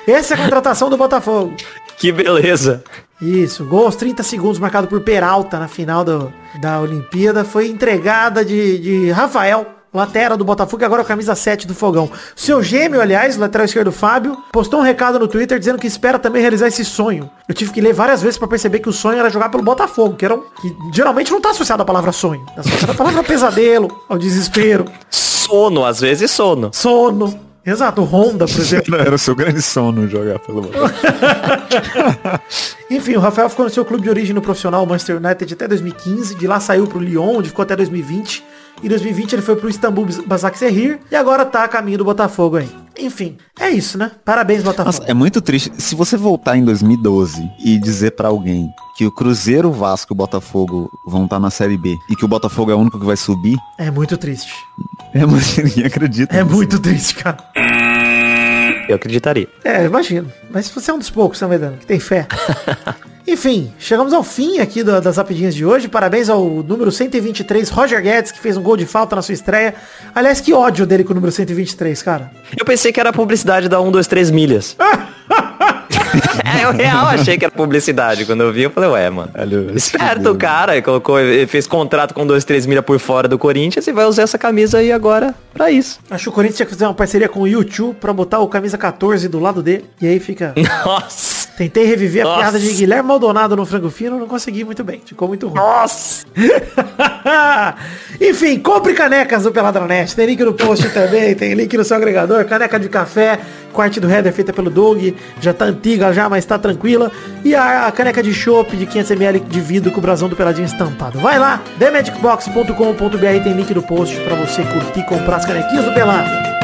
Essa é a contratação do Botafogo. (laughs) Que beleza. Isso, gol aos 30 segundos marcado por Peralta na final do, da Olimpíada. Foi entregada de, de Rafael, lateral do Botafogo, e agora a camisa 7 do Fogão. Seu gêmeo, aliás, lateral esquerdo Fábio, postou um recado no Twitter dizendo que espera também realizar esse sonho. Eu tive que ler várias vezes pra perceber que o sonho era jogar pelo Botafogo, que, era um, que geralmente não tá associado à palavra sonho. Tá associado à palavra pesadelo, ao desespero, Sono, às vezes sono. sono. Exato, o Honda, por exemplo. (laughs) Era o seu grande sono jogar pelo. (laughs) Enfim, o Rafael ficou no seu clube de origem no profissional Manchester United até 2015. De lá saiu pro Lyon, onde ficou até 2020. Em 2020 ele foi pro Istambul Basaksehir e agora tá a caminho do Botafogo aí. Enfim, é isso, né? Parabéns, Botafogo. Nossa, é muito triste. Se você voltar em 2012 e dizer pra alguém que o Cruzeiro, o Vasco e o Botafogo vão estar na Série B e que o Botafogo é o único que vai subir, É muito triste. é, mas (laughs) ninguém acredita. É nisso. muito triste, cara. Eu acreditaria. É, imagino. Mas você é um dos poucos, né, Medano, que tem fé. (laughs) Enfim, chegamos ao fim aqui da- das rapidinhas de hoje. Parabéns ao número 123, Roger Guedes, que fez um gol de falta na sua estreia. Aliás, que ódio dele com o número 123, cara. Eu pensei que era publicidade da 1, 2, 3 milhas. (laughs) é, eu real achei que era publicidade. Quando eu vi, eu falei, ué, mano. Esperto o cara, ele colocou, ele fez contrato com 2, 3 milhas por fora do Corinthians e vai usar essa camisa aí agora pra isso. Acho que o Corinthians tinha que fazer uma parceria com o YouTube pra botar o camisa 14 do lado dele. E aí fica. (laughs) Nossa! Tentei reviver a Nossa. piada de Guilherme Maldonado no frango fino, não consegui muito bem. Ficou muito ruim. Nossa! (laughs) Enfim, compre canecas do Peladranet. Tem link no post também, tem link no seu agregador. Caneca de café, com a arte do header feita pelo Doug. Já tá antiga já, mas tá tranquila. E a, a caneca de chopp de 500ml de vidro com o brasão do Peladinho estampado. Vai lá, themagicbox.com.br tem link no post pra você curtir e comprar as canequinhas do Pelado.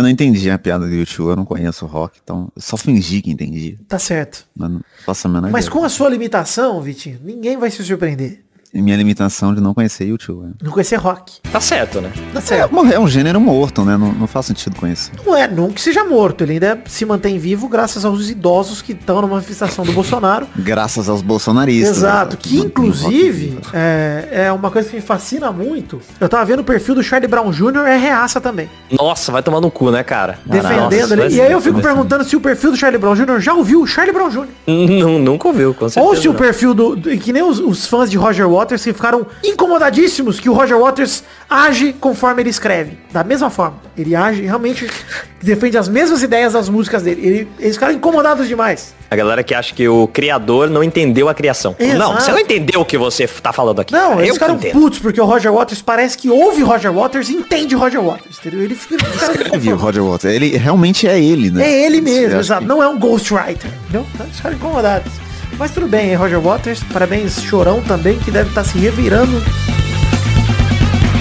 Eu não entendi a piada do YouTube, eu não conheço o rock, então eu só fingi que entendi. Tá certo. Mas não faço a menor Mas ideia. com a sua limitação, Vitinho, ninguém vai se surpreender. Minha limitação de não conhecer YouTube. né? Não conhecer rock. Tá certo, né? Tá É, certo. uma- é um gênero morto, né? Não, não faz sentido conhecer. Não é, não que seja morto. Ele ainda se mantém vivo graças aos idosos que estão na manifestação do Bolsonaro. (laughs) Graças aos bolsonaristas. Exato, né? que No- inclusive rock. é, é uma coisa que me fascina muito. Eu tava vendo o perfil do Charlie Brown Jr. é reaça também. Nossa, vai tomar no cu, né, cara? defendendo Nossa, ele. E aí eu fico perguntando se o perfil do Charlie Brown Jr. já ouviu o Charlie Brown Jr. Não, nunca ouviu, com certeza. Ou se o não. perfil do. do- Que nem os, os fãs de Roger Waters que ficaram incomodadíssimos que o Roger Waters age conforme ele escreve. Da mesma forma. Ele age realmente defende as mesmas ideias das músicas dele. Ele, eles ficaram incomodados demais. A galera que acha que o criador não entendeu a criação. Exato. Não, você não entendeu o que você tá falando aqui. Não, eles eu ficaram putos porque o Roger Waters parece que ouve Roger Waters e entende Roger Waters, entendeu? Ele fica... O Roger Waters? Ele realmente é ele, né? É ele mesmo, exato. que- Não é um ghostwriter, entendeu? Então, Eles ficaram incomodados. Mas tudo bem, hein, Roger Waters. Parabéns, Chorão também, que deve estar se revirando.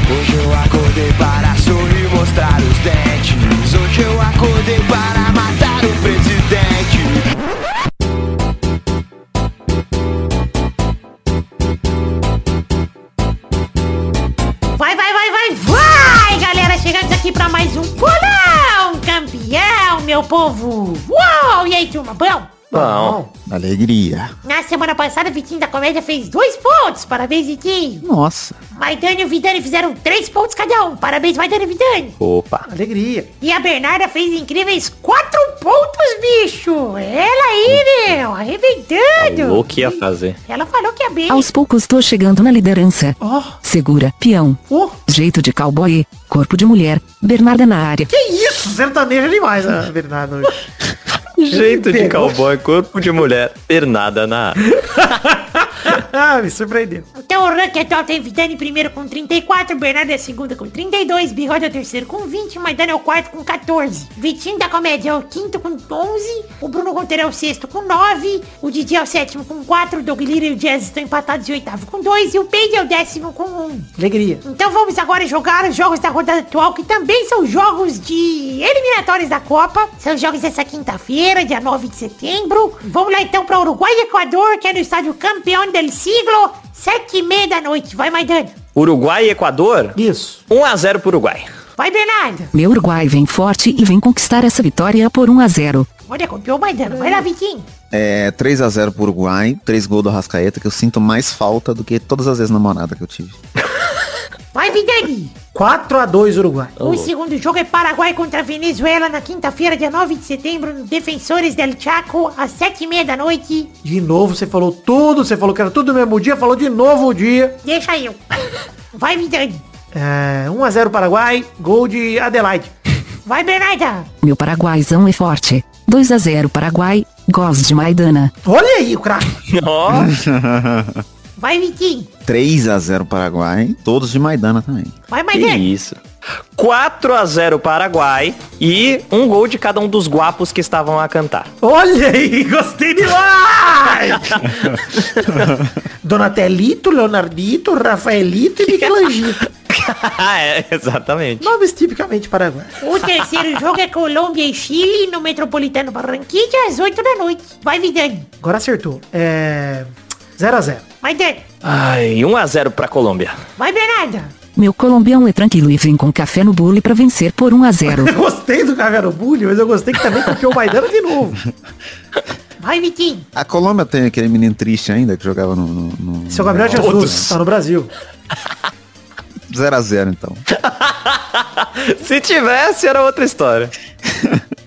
Hoje eu acordei para sorrir mostrar os dentes. Hoje eu acordei para matar o presidente. Vai, vai, vai, vai, vai, galera! Chegamos aqui pra mais um Bolão Campeão, meu povo! Uou! E aí, turma, bom? Bom, Alegria. Na semana passada, o Vitinho da Comédia fez dois pontos. Parabéns, Vitinho. Nossa. Maidane e o Vidani fizeram três pontos cada um. Parabéns, Maidane e Vidani. opa. Alegria. E a Bernarda fez incríveis quatro pontos, bicho. Ela aí, meu, arrebentando. O que ia fazer? Ela falou que é bem. Aos poucos tô chegando na liderança. Ó, Segura, peão. oh, Jeito de cowboy, corpo de mulher, Bernarda na área. que isso? Sertanejo demais, a Bernardo. hoje. (laughs) Jeito de cowboy, corpo de mulher, pernada na... (laughs) (laughs) ah, me surpreendeu. Então o ranking atual tem Vidani primeiro com 34, Bernardo é segunda com 32, Bigode é o terceiro com 20, Maidana é o quarto com 14. Vitinho da Comédia é o quinto com 11, o Bruno Gonteiro é o sexto com 9, o Didi é o sétimo com 4, o Doug Lira e o Jazz estão empatados em oitavo com 2 e o Peide é o décimo com 1. Alegria. Então vamos agora jogar os jogos da rodada atual, que também são jogos de eliminatórios da Copa. São jogos dessa quinta-feira, dia 9 de setembro. Vamos lá então para Uruguai e Equador, que é no estádio Campeão del Siglo, sete e meia da noite. Vai, Maidana. Uruguai e Equador, Isso. 1 a 0 pro Uruguai. Vai, Bernardo. Meu Uruguai vem forte e vem conquistar essa vitória por 1 a 0. Olha, copiou o Maidana. Vai lá, Vitinho. É 3x0 pro Uruguai, 3 gols do Rascaeta, que eu sinto mais falta do que todas as vezes namorada que eu tive. (laughs) Vai, Vidani. 4x2 Uruguai. O segundo jogo é Paraguai contra Venezuela na quinta-feira, dia 9 de setembro, no Defensores del Chaco, às sete e meia da noite. De novo, você falou tudo, você falou que era tudo no mesmo dia, falou de novo o dia. Deixa eu. Vai, Vidani. É, 1x0 Paraguai, gol de Adelaide. Vai, Bernarda. Meu paraguaizão é forte. 2 a 0 Paraguai, gols de Maidana. Olha aí o craque. Ó, (laughs) (laughs) Vai, Vitinho. 3x0 Paraguai, todos de Maidana também. Vai, que Maidana. isso. 4 a 0 Paraguai e um gol de cada um dos guapos que estavam a cantar. Olha aí, gostei demais! (laughs) Donatelito, Leonardito, Rafaelito e Michelangelo. (laughs) é, exatamente. Nomes tipicamente paraguaios. O terceiro jogo é Colômbia e Chile no Metropolitano Barranquilla às 8 da noite. Vai, Vidani. Agora acertou. É... 0x0. Vai, Dani. Ai, 1 a 0 pra Colômbia. Vai, Bernarda. Meu colombiano é tranquilo e vem com café no bule pra vencer por 1 a 0. (laughs) Gostei do Cagaro Bully, mas eu gostei que também copiou o Maidana de novo. (laughs) Vai, Vitinho. A Colômbia tem aquele menino triste ainda que jogava no. no, no... Seu Gabriel Jesus, Todos. tá no Brasil. 0x0 então. (laughs) Se tivesse, era outra história.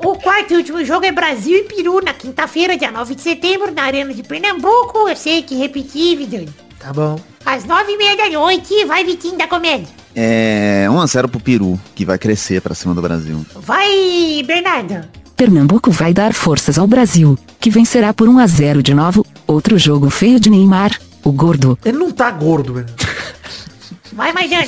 O quarto e último jogo é Brasil e Peru na quinta-feira, dia 9 de setembro, na Arena de Pernambuco. Eu sei que repeti, Vidani. Tá bom. Às nove e meia da noite, vai, Vitinho da Comédia. É 1x0 pro Peru, que vai crescer pra cima do Brasil. Vai, Bernarda. Pernambuco vai dar forças ao Brasil, que vencerá por 1 a 0 de novo. Outro jogo feio de Neymar, o gordo. Ele não tá gordo, velho. (laughs) Vai, Maidana.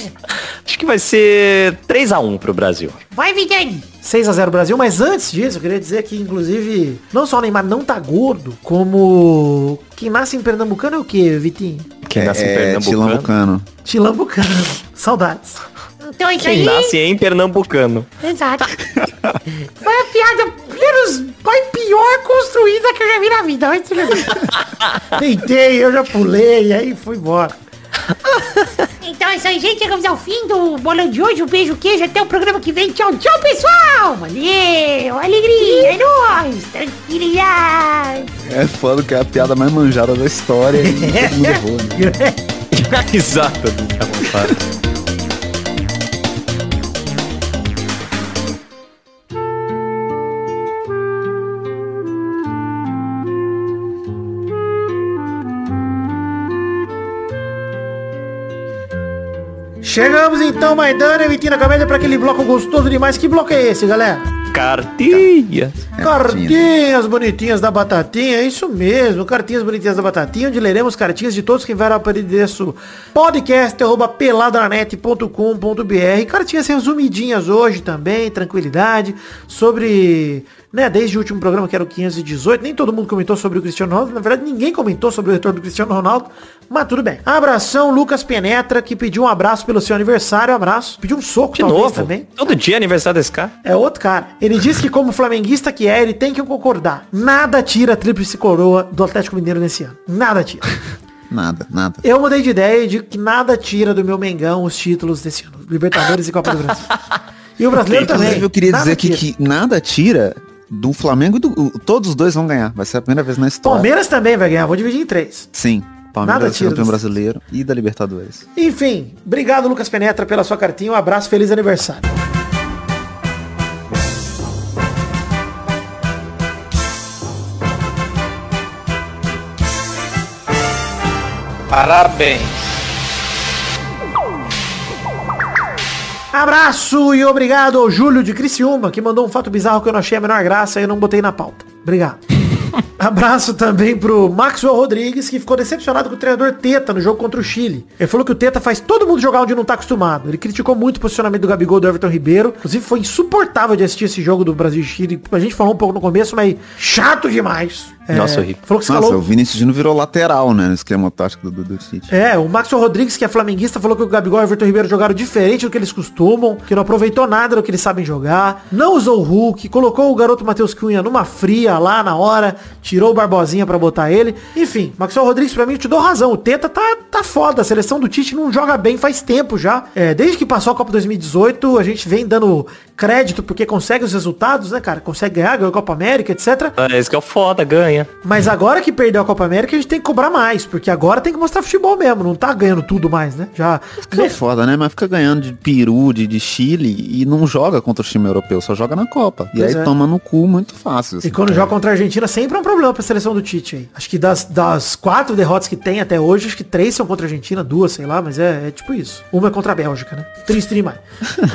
Acho que vai ser 3 a 1 pro Brasil. Vai, Vidani. 6x0 Brasil, mas antes disso, eu queria dizer que, inclusive, não só o Neymar não tá gordo, como quem nasce em Pernambucano é o quê, Vitinho? Quem nasce em é, Pernambucano. Tilambucano. Tilambucano. (laughs) Saudades. Então é isso Quem aí. nasce em Pernambucano. Exato. (laughs) Foi a piada menos, foi pior construída que eu já vi na vida. Tentei, eu já pulei, aí fui embora. (laughs) Então é isso aí, gente. Chegamos ao fim do bolão de hoje. Um beijo, queijo. Até o programa que vem. Tchau, tchau, pessoal. Valeu. Alegria. É nóis. Tranquilidade. É foda que é a piada mais manjada da história e (laughs) todo mundo errou, né? (laughs) Exato. Chegamos então, Maidana e Vitina Comédia, para aquele bloco gostoso demais. Que bloco é esse, galera? Cartilha. Cartinhas bonitinhas da Batatinha, é isso mesmo, cartinhas bonitinhas da Batatinha, onde leremos cartinhas de todos que enviaram para o endereço podcast.peladranet.com.br Cartinhas resumidinhas hoje também, tranquilidade, sobre, né, desde o último programa que era o 518, nem todo mundo comentou sobre o Cristiano Ronaldo, na verdade ninguém comentou sobre o retorno do Cristiano Ronaldo, mas tudo bem. Abração, Lucas Penetra, que pediu um abraço pelo seu aniversário, abraço, pediu um soco De talvez novo. também. Todo dia é aniversário desse cara. É outro cara. Ele disse que como flamenguista que é, ele tem que concordar. Nada tira a tríplice coroa do Atlético Mineiro nesse ano. Nada tira. (laughs) Nada, nada. Eu mudei de ideia de que nada tira do meu Mengão os títulos desse ano. Libertadores e Copa do Brasil. (laughs) E o brasileiro também. Inclusive, eu queria Nada dizer aqui que nada tira do Flamengo e do. Todos os dois vão ganhar. Vai ser a primeira vez na história. Palmeiras também vai ganhar. Vou dividir em três. Sim. Nada Palmeiras vai ser tira campeão dos- brasileiro e da Libertadores. Enfim, obrigado Lucas Penetra pela sua cartinha. Um abraço, feliz aniversário. Parabéns. Abraço e obrigado ao Júlio de Criciúma, que mandou um fato bizarro que eu não achei a menor graça e eu não botei na pauta. Obrigado. (laughs) Abraço também pro Maxwell Rodrigues, que ficou decepcionado com o treinador Teta no jogo contra o Chile. Ele falou que o Teta faz todo mundo jogar onde não tá acostumado. Ele criticou muito o posicionamento do Gabigol e do Everton Ribeiro. Inclusive foi insuportável de assistir esse jogo do Brasil e Chile. A gente falou um pouco no começo, mas chato demais. Nossa, horrível. Falou que se Nossa, o Vinícius Júnior virou lateral, né? No esquema tático do, do, do Tite. É, o Maxwell Rodrigues, que é flamenguista, falou que o Gabigol e o Everton Ribeiro jogaram diferente do que eles costumam, que não aproveitou nada do que eles sabem jogar, não usou o Hulk, colocou o garoto Matheus Cunha numa fria lá na hora, tirou o Barbosinha pra botar ele. Enfim, Maxwell Rodrigues, pra mim, eu te dou razão. O Teta tá, tá foda. A seleção do Tite não joga bem faz tempo já. É, desde que passou a Copa 2018, a gente vem dando crédito porque consegue os resultados, né, cara? Consegue ganhar, ganhou a Copa América, etc. É isso que é o foda, ganha. Mas agora que perdeu a Copa América, a gente tem que cobrar mais, porque agora tem que mostrar futebol mesmo, não tá ganhando tudo mais, né? Já Fica foda, né? Mas fica ganhando de Peru, de, de Chile e não joga contra o time europeu, só joga na Copa. E Pois aí é. toma no cu muito fácil. E assim. quando joga contra a Argentina, sempre é um problema pra seleção do Tite aí. Acho que das, das quatro derrotas que tem até hoje, acho que três são contra a Argentina, duas, sei lá, mas é, é tipo isso. Uma é contra a Bélgica, né? Triste demais.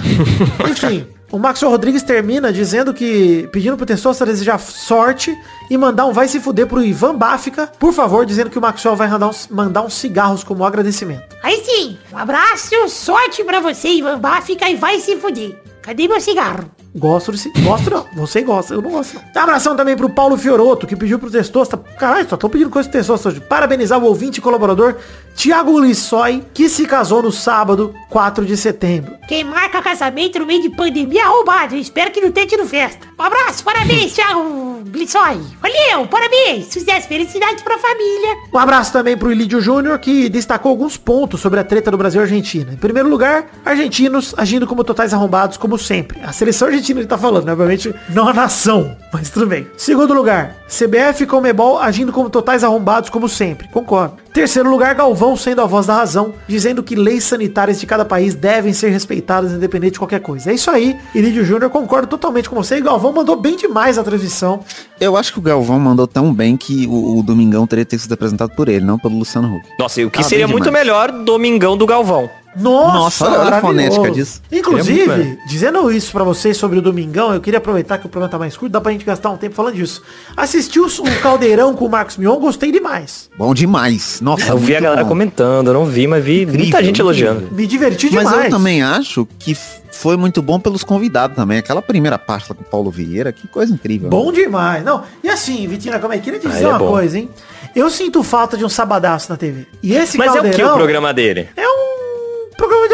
(laughs) Enfim. O Maxwell Rodrigues termina dizendo que, pedindo pro Testosta desejar sorte e mandar um vai se fuder pro Ivan Báfica, por favor, dizendo que o Maxwell vai mandar uns, mandar uns cigarros como agradecimento. Aí sim, um abraço, sorte pra você, Ivan Báfica, e vai se fuder. Cadê meu cigarro? Gosto desse. Gosto não. Você gosta, eu não gosto não. Abração também pro Paulo Fioroto, que pediu pro Testosta. Caralho, só tô pedindo coisa pro Testosta hoje. Parabenizar o ouvinte e colaborador Tiago Lissói, que se casou no sábado, 4 de setembro. Quem marca casamento no meio de pandemia é roubado. Eu espero que não tenha tido festa. Um abraço, parabéns, (laughs) Thiago Glissói. Valeu, parabéns. Sucesso, felicidade pra família. Um abraço também pro Ilídio Júnior, que destacou alguns pontos sobre a treta do Brasil e Argentina. Em primeiro lugar, argentinos agindo como totais arrombados, como sempre. A seleção argentina ele tá falando, né? obviamente não a nação, (laughs) mas tudo bem. Segundo lugar, CBF e Comebol agindo como totais arrombados, como sempre. Concordo. Terceiro lugar, Galvão sendo a voz da razão, dizendo que leis sanitárias de cada país devem ser respeitadas independente de qualquer coisa. É isso aí, Ilídio Júnior, concordo totalmente com você. E Galvão mandou bem demais a transmissão. Eu acho que o Galvão mandou tão bem que o, o Domingão teria que ter sido apresentado por ele, não pelo Luciano Huck. Nossa, e o que Ah, seria muito melhor Domingão do Galvão. Nossa, Nossa, olha- olha a fonética disso. Inclusive, muito dizendo isso pra vocês sobre o Domingão, eu queria aproveitar que o programa tá mais curto, dá pra gente gastar um tempo falando disso. Assisti o, (laughs) Caldeirão com o Marcos Mion, gostei demais. Bom demais. Nossa, Eu vi a galera bom. comentando, eu não vi, mas vi muita Incrível, gente elogiando. Me diverti Mas demais. eu também acho que foi muito bom pelos convidados também. Aquela primeira parte lá com o Paulo Vieira, que coisa incrível. Bom demais. Não, e assim, Vitina, como é? Queria te dizer Aí é uma bom. coisa, hein? Eu sinto falta de um sabadaço na TV. E esse Mas é o que Caldeirão o programa dele? é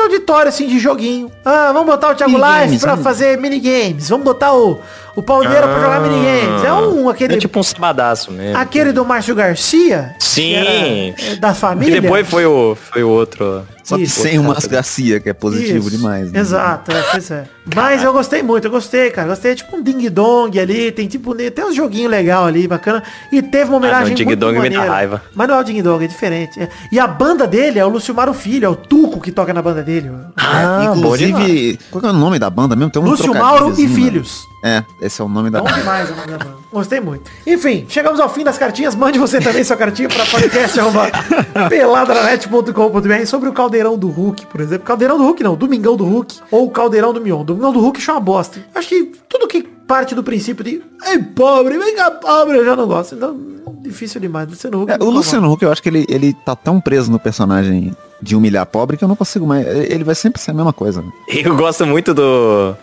auditório, assim, de joguinho. Ah, vamos botar o Thiago Minigames, Live pra né? fazer minigames. Vamos botar o, o Paulo Vieira pra jogar minigames. É um, aquele... É tipo um sabadaço mesmo. Aquele do Márcio Garcia? Sim. é, da E família? depois foi o, foi o outro. Só que sem o Márcio Garcia, que é positivo Isso, demais. né? Exato, é, pois é. Mas eu gostei muito, eu gostei, cara. Gostei, é tipo um ding-dong ali, tem tipo, tem uns joguinhos legal ali, bacana. E teve uma homenagem Ah, não, muito ding-dong me dá maneira. raiva. Mas não é o ding-dong, é diferente. é. E a banda dele é o Lucimaro Filho, é o Tuco que toca na banda dele. Ah, demais. Inclusive, qual que é o nome da banda mesmo? Tem um Lúcio Mauro e né? Filhos. É, esse é o nome da Bom demais a banda da banda. Gostei muito. Enfim, chegamos ao fim das cartinhas. Mande você também sua cartinha para podcast arroba (laughs) peladranet.com.br sobre o caldeirão Caldeirão do Hulk, por exemplo. Caldeirão do Hulk não, Domingão do Hulk ou Caldeirão do Mion. Domingão do Hulk é uma bosta. Acho que tudo que parte do princípio de Ei, pobre, vem cá, pobre, eu já não gosto. Então, difícil demais. Luciano Huck. É, o Luciano Huck, eu acho que ele, ele tá tão preso no personagem de humilhar pobre que eu não consigo mais. Ele vai sempre ser a mesma coisa. Eu gosto muito do,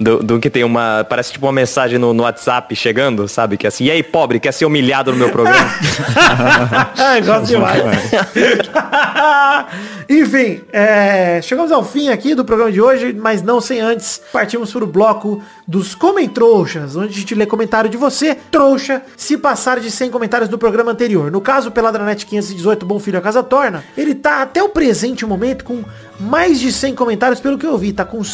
do. do que tem uma. Parece tipo uma mensagem no, no WhatsApp chegando, sabe? Que é assim, e aí, pobre, quer ser humilhado no meu programa? Ai, (laughs) gosto demais. (laughs) Enfim, é, chegamos ao fim aqui do programa de hoje, mas não sem antes partimos para o bloco dos Comentrouxas, onde a gente lê comentário de você, trouxa, se passar de 100 comentários do programa anterior. No caso, Peladranet 518, Bom Filho a Casa Torna, ele tá até o presente momento com mais de 100 comentários, pelo que eu vi, tá com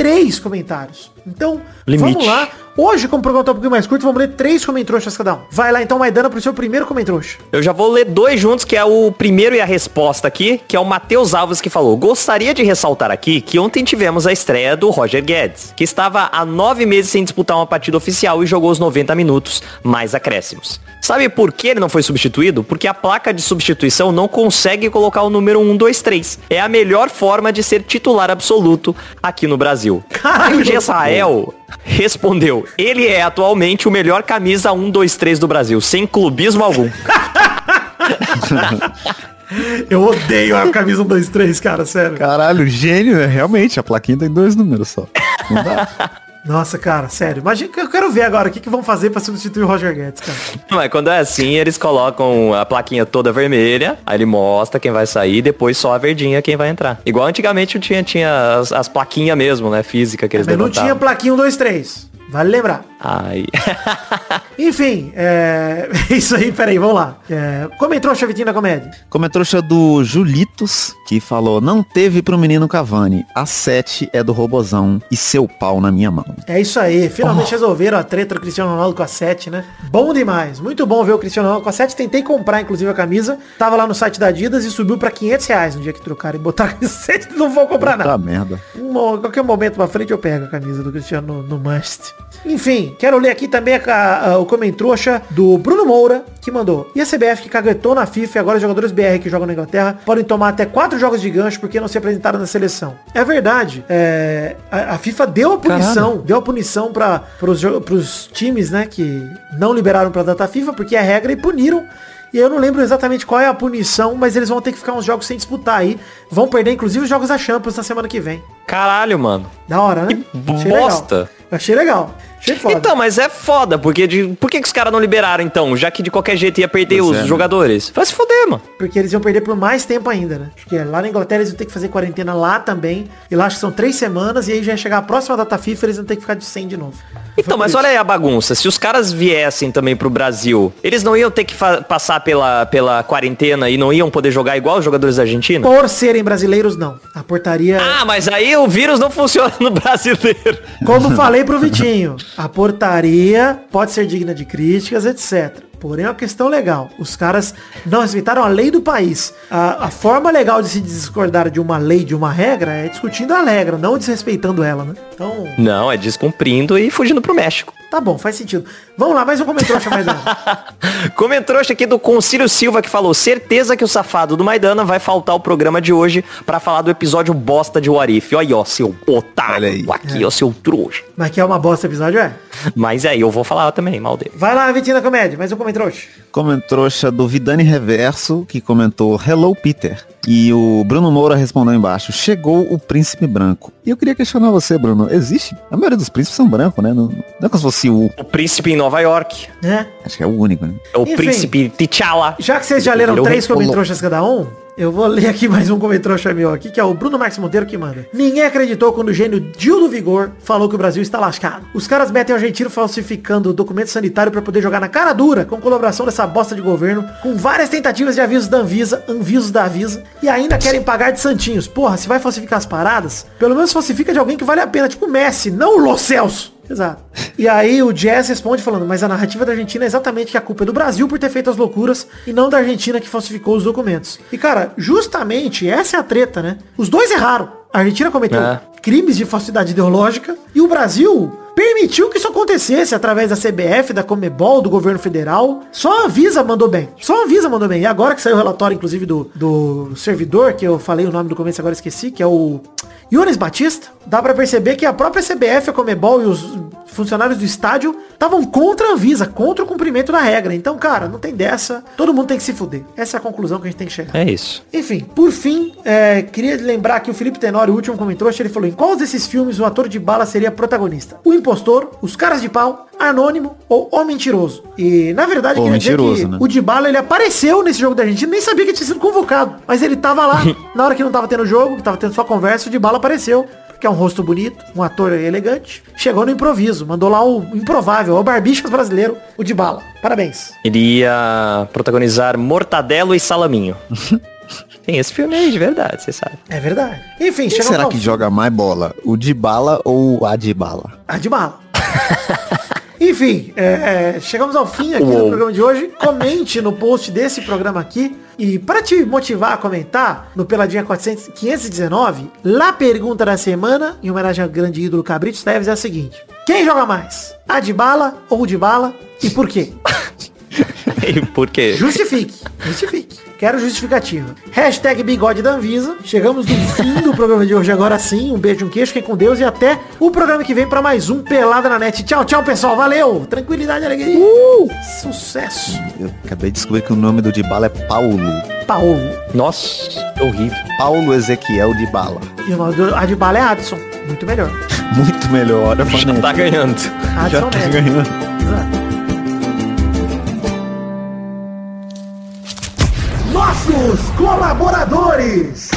103 comentários. Então, Limite. vamos lá. Hoje, como o programa tá um pouquinho mais curto, vamos ler três Comentrouxas cada um. Vai lá então, Maidana, pro seu primeiro Comentrouxa. Eu já vou ler dois juntos, que é o primeiro e a resposta aqui, que é o Matheus Alves que falou. Gostaria de ressaltar aqui que ontem tivemos a estreia do Roger Guedes, que estava há nove meses sem disputar uma partida oficial e jogou os 90 minutos, mais acréscimos. Sabe por que ele não foi substituído? Porque a placa de substituição não consegue colocar o número 1, 2, 3. É a melhor forma de ser titular absoluto aqui no Brasil. Caralho. E (laughs) Gessael respondeu, ele é atualmente o melhor camisa 1, 2, 3 do Brasil, sem clubismo algum. (laughs) Eu odeio a camisa 1, 2, 3, cara, sério. Caralho, gênio, né? Realmente, a plaquinha tem dois números só. Não dá. (laughs) Nossa, cara, sério. Imagina que eu quero ver agora o que, que vão fazer pra substituir o Roger Guedes, cara. Mas quando é assim, eles colocam a plaquinha toda vermelha, aí ele mostra quem vai sair, e depois só a verdinha quem vai entrar. Igual antigamente tinha, tinha as, as plaquinhas mesmo, né, física que eles Mas não levantavam. tinha plaquinha 1, 2, 3. Vale lembrar. Ai. (laughs) Enfim, é... (laughs) Isso aí, peraí, vamos lá. É... Como entrou a chavitinha da comédia? Comentário do Julitos, que falou, não teve pro menino Cavani. A 7 é do Robozão e seu pau na minha mão. É isso aí, finalmente Oh. resolveram a treta do Cristiano Ronaldo com a 7, né? Bom demais, muito bom ver o Cristiano Ronaldo com a 7. Tentei comprar, inclusive, a camisa. Tava lá no site da Adidas e subiu pra 500 reais no dia que trocaram. E botaram a (laughs) 7, não vou comprar nada. Tá merda. Um qualquer momento pra frente eu pego a camisa do Cristiano no, no Must. Enfim, quero ler aqui também a- a- o comentrouxa do Bruno Moura, que mandou. E a CBF que caguetou na FIFA e agora os jogadores BR que jogam na Inglaterra podem tomar até quatro jogos de gancho porque não se apresentaram na seleção. É verdade. É, a, a FIFA deu a punição, deu a punição para os times, né, que não liberaram pra data FIFA porque é regra e puniram. E eu não lembro exatamente qual é a punição, mas eles vão ter que ficar uns jogos sem disputar aí. Vão perder, inclusive, os jogos da Champions na semana que vem. Caralho, mano. Da hora, né? Achei bosta. legal. Achei legal. Então, mas é foda, porque de, por que, que os caras não liberaram então? Já que de qualquer jeito ia perder Pois os é, né? jogadores. Vai se foder, mano. Porque eles iam perder por mais tempo ainda, né? Porque lá na Inglaterra eles iam ter que fazer quarentena lá também. E lá acho que são três semanas. E aí já ia chegar a próxima data FIFA eles iam ter que ficar de 100 de novo. Então, mas olha aí a bagunça. Se os caras viessem também pro Brasil, eles não iam ter que passar pela, pela quarentena e não iam poder jogar igual os jogadores da Argentina? Por serem brasileiros, não. A portaria... Ah, mas aí o vírus não (laughs) funciona no brasileiro. Como falei pro Vitinho, (laughs) a portaria pode ser digna de críticas, etc. Porém, é uma questão legal. Os caras não respeitaram a lei do país. A, a forma legal de se discordar de uma lei, de uma regra, é discutindo a regra, não desrespeitando ela, né? Então, Não, é descumprindo e fugindo pro México. Tá bom, faz sentido. Vamos lá, mais um comentário chamado. (laughs) Comentário aqui do Concílio Silva que falou certeza que o safado do Maidana vai faltar o programa de hoje pra falar do episódio bosta de Warif. Olha aí, ó, seu otário. Olha aí. Aqui, ó, seu trouxa. Mas que é uma bosta episódio, é? Mas aí, eu vou falar também, mal dele. Vai lá, Vitinho da Comédia, mais um comentário. Comentrouxa do Vidani Reverso, que comentou Hello Peter. E o Bruno Moura respondeu embaixo, chegou o príncipe branco. E eu queria questionar você, Bruno, existe? A maioria dos príncipes são brancos, né? Não, não é como se fosse o... O príncipe em Nova York. Né? Acho que é o único, né? É o Enfim. príncipe T'Challa. Já que vocês já leram três comentários cada um, eu vou ler aqui mais um comentário meu aqui, que é o Bruno Marques Monteiro que manda. Ninguém acreditou quando o gênio Gil do Vigor falou que o Brasil está lascado. Os caras metem o argentino falsificando documento sanitário para poder jogar na cara dura, com colaboração dessa bosta de governo, com várias tentativas de avisos da Anvisa, avisos da Avisa, e ainda querem pagar de santinhos. Porra, se vai falsificar as paradas, pelo menos falsifica de alguém que vale a pena, tipo o Messi, não o Lo Celso. Exato. E aí o Jazz responde falando, mas a narrativa da Argentina é exatamente que a culpa é do Brasil por ter feito as loucuras e não da Argentina que falsificou os documentos. E cara, justamente essa é a treta, né? Os dois erraram. A Argentina cometeu É. crimes de falsidade ideológica e o Brasil permitiu que isso acontecesse através da CBF, da Comebol, do governo federal. Só a Visa mandou bem. Só a Visa mandou bem. E agora que saiu o relatório, inclusive, do, do servidor, que eu falei o nome do começo agora esqueci, que é o Yunis Batista, dá pra perceber que a própria CBF, a Comebol e os funcionários do estádio estavam contra a Anvisa, contra o cumprimento da regra. Então, cara, não tem dessa. Todo mundo tem que se fuder. Essa é a conclusão que a gente tem que chegar. É isso. Enfim, por fim, é, queria lembrar que o Felipe Tenório, o último comentou, ele falou, em qual desses filmes o ator de bala seria protagonista? O Impostor, Os Caras de Pau, Anônimo ou O Mentiroso? E, na verdade, O queria dizer Mentiroso, que né? o de bala, ele apareceu nesse jogo da Argentina, nem sabia que tinha sido convocado, mas ele tava lá, (laughs) na hora que não tava tendo jogo, que tava tendo só conversa, o de bala apareceu. Que é um rosto bonito, um ator elegante. Chegou no improviso, mandou lá o improvável, o Barbixas brasileiro, o de bala. Parabéns. Iria protagonizar Mortadelo e Salaminho. (laughs) Tem esse filme aí, de verdade, você sabe. É verdade. Enfim, Quem será que joga mais bola? O de bala ou a de bala? Ah, de bala. (laughs) Enfim, é, é, chegamos ao fim aqui do Uou. programa de hoje. Comente no post desse programa aqui. E para te motivar a comentar, no Peladinha 400, 519, lá pergunta da semana, em homenagem ao grande ídolo Cabrito Teves, é a seguinte. Quem joga mais? A de bala ou o de bala? E por quê? (laughs) E por quê? Justifique. Justifique. Quero justificativa. Hashtag bigode da Anvisa. Chegamos no fim do programa de hoje agora sim. Um beijo, um queijo, fiquem com Deus e até o programa que vem pra mais um Pelada na Net. Tchau, tchau, pessoal. Valeu. Tranquilidade alegria. Sucesso. Eu acabei de descobrir que o nome do de bala é Paulo. Paulo. Nossa, horrível. Paulo Ezequiel de bala. E o nome do a de bala é Adson. Muito melhor. (laughs) Muito melhor, olha Já tá ganhando. Adson Já tá Neto. ganhando. Nossos colaboradores.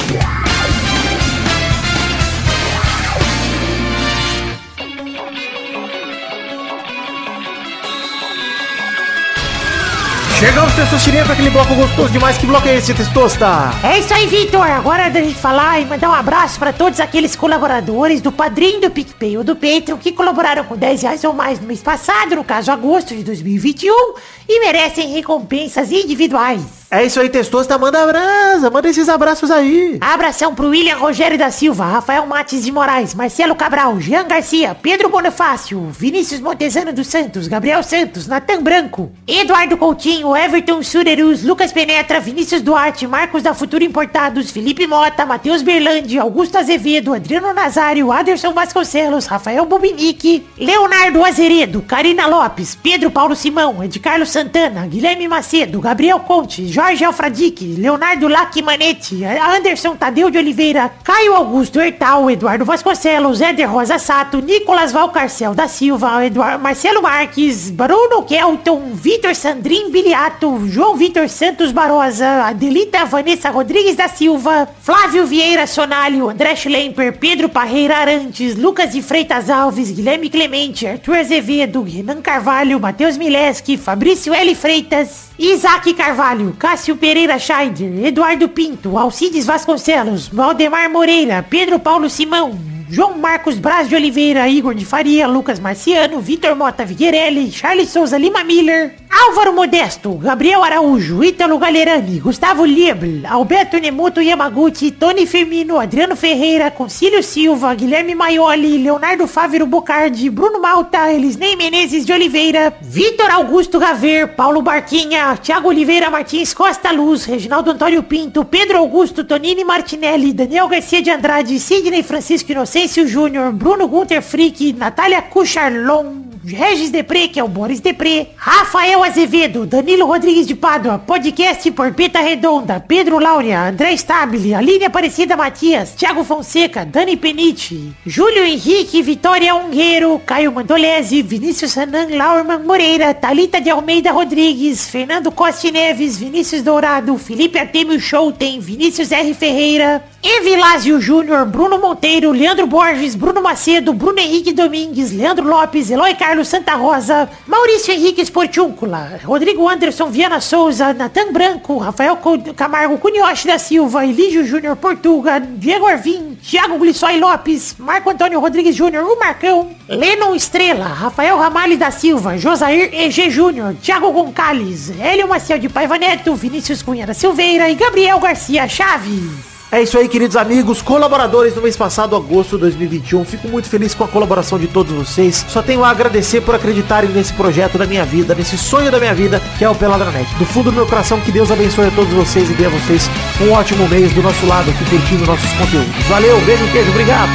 Chegamos, Testosterinha, para aquele bloco gostoso demais. Que bloco é esse, Testosta? É isso aí, Vitor. Agora é da gente falar e mandar um abraço para todos aqueles colaboradores do Padrinho do PicPay ou do Patreon que colaboraram com 10 reais ou mais no mês passado, no caso agosto de 2021, e merecem recompensas individuais. É isso aí, Testosta. Manda abraço, manda esses abraços aí. Abração pro William Rogério da Silva, Rafael Mates de Moraes, Marcelo Cabral, Jean Garcia, Pedro Bonifácio, Vinícius Montezano dos Santos, Gabriel Santos, Natan Branco, Eduardo Coutinho, Everton Surerus, Lucas Penetra, Vinícius Duarte, Marcos da Futuro Importados, Felipe Mota, Matheus Berlandi, Augusto Azevedo, Adriano Nazário, Aderson Vasconcelos, Rafael Bobinique, Leonardo Azeredo, Karina Lopes, Pedro Paulo Simão, Ed Carlos Santana, Guilherme Macedo, Gabriel Conte, Jorge Alfradique, Leonardo Lacmanete, Anderson Tadeu de Oliveira, Caio Augusto Hertal, Eduardo Vasconcelos, Éder Rosa Sato, Nicolas Valcarcel da Silva, Eduardo Marcelo Marques, Bruno Kelton, Vitor Sandrin Biliato, João Vitor Santos Barosa, Adelita Vanessa Rodrigues da Silva, Flávio Vieira Sonalho, André Schlemper, Pedro Parreira Arantes, Lucas de Freitas Alves, Guilherme Clemente, Arthur Azevedo, Renan Carvalho, Matheus Mileski, Fabrício L. Freitas, Isaac Carvalho, Cássio Pereira Scheider, Eduardo Pinto, Alcides Vasconcelos, Valdemar Moreira, Pedro Paulo Simão, João Marcos Braz de Oliveira, Igor de Faria, Lucas Marciano, Vitor Mota Viguerelli, Charles Souza Lima Miller, Álvaro Modesto, Gabriel Araújo, Ítalo Galerani, Gustavo Liebl, Alberto Nemoto Yamaguchi, Tony Firmino, Adriano Ferreira, Concílio Silva, Guilherme Maioli, Leonardo Fávero Bocardi, Bruno Malta, Elisnei Menezes de Oliveira, Vitor Augusto Gaver, Paulo Barquinha, Thiago Oliveira Martins Costa Luz, Reginaldo Antônio Pinto, Pedro Augusto Tonini Martinelli, Daniel Garcia de Andrade, Sidney Francisco Inocêncio Júnior, Bruno Gunter Frick, Natália Cucharlon, Regis Depré, que é o Boris Depré, Rafael Azevedo, Danilo Rodrigues de Pádua, podcast Porpeta Redonda, Pedro Laura, André Stabile, Aline Aparecida Matias, Thiago Fonseca, Dani Penite, Júlio Henrique, Vitória Ungueiro, Caio Mandolese, Vinícius Sanan, Laurman Moreira, Talita de Almeida Rodrigues, Fernando Costa Neves, Vinícius Dourado, Felipe Artemio Schouten, Vinícius R. Ferreira, Evilásio Júnior, Bruno Monteiro, Leandro Borges, Bruno Macedo, Bruno Henrique Domingues, Leandro Lopes, Eloy Carlos Santa Rosa, Maurício Henrique Esportúncula, Rodrigo Anderson Viana Souza, Natan Branco, Rafael Camargo Cunioche da Silva, Elígio Júnior Portuga, Diego Arvim, Thiago Glissói Lopes, Marco Antônio Rodrigues Júnior, o Marcão, Lennon Estrela, Rafael Ramalho da Silva, Josair EG Júnior, Thiago Goncalves, Hélio Maciel de Paiva Neto, Vinícius Cunha da Silveira e Gabriel Garcia Chaves. É isso aí, queridos amigos, colaboradores do mês passado, agosto de 2021. Fico muito feliz com a colaboração de todos vocês. Só tenho a agradecer por acreditarem nesse projeto da minha vida, nesse sonho da minha vida, que é o Peladranet. Do fundo do meu coração, que Deus abençoe a todos vocês e dê a vocês um ótimo mês do nosso lado, aqui curtindo nossos conteúdos. Valeu, beijo, queijo, obrigado.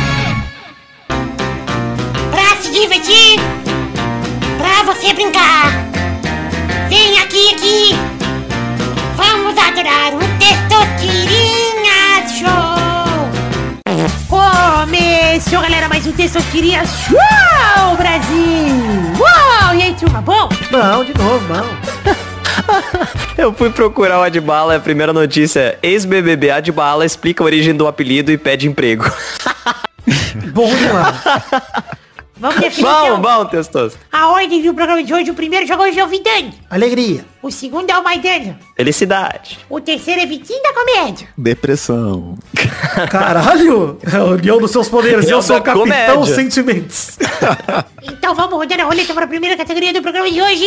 Pra se divertir, pra você brincar. Vem aqui, aqui. Vamos adorar o Testosterinha Começou, galera, mais um Testosterinha Show, Brasil. Uou, e aí, turma, bom? Não, de novo, não. (laughs) Eu fui procurar o Adbala, a primeira notícia é ex-BBB Adbala explica a origem do apelido e pede emprego. Bom (laughs) demais. Vamos definir bom, então, bom, Testoso. a ordem do programa de hoje. O primeiro jogo hoje é o Vidani. Alegria. O segundo é o Maidana. Felicidade. O terceiro é Vitinho da Comédia. Depressão. (laughs) Caralho, é a união dos seus poderes. Eu sou o capitão comédia. sentimentos. (laughs) Então vamos rodar a roleta para a primeira categoria do programa de hoje.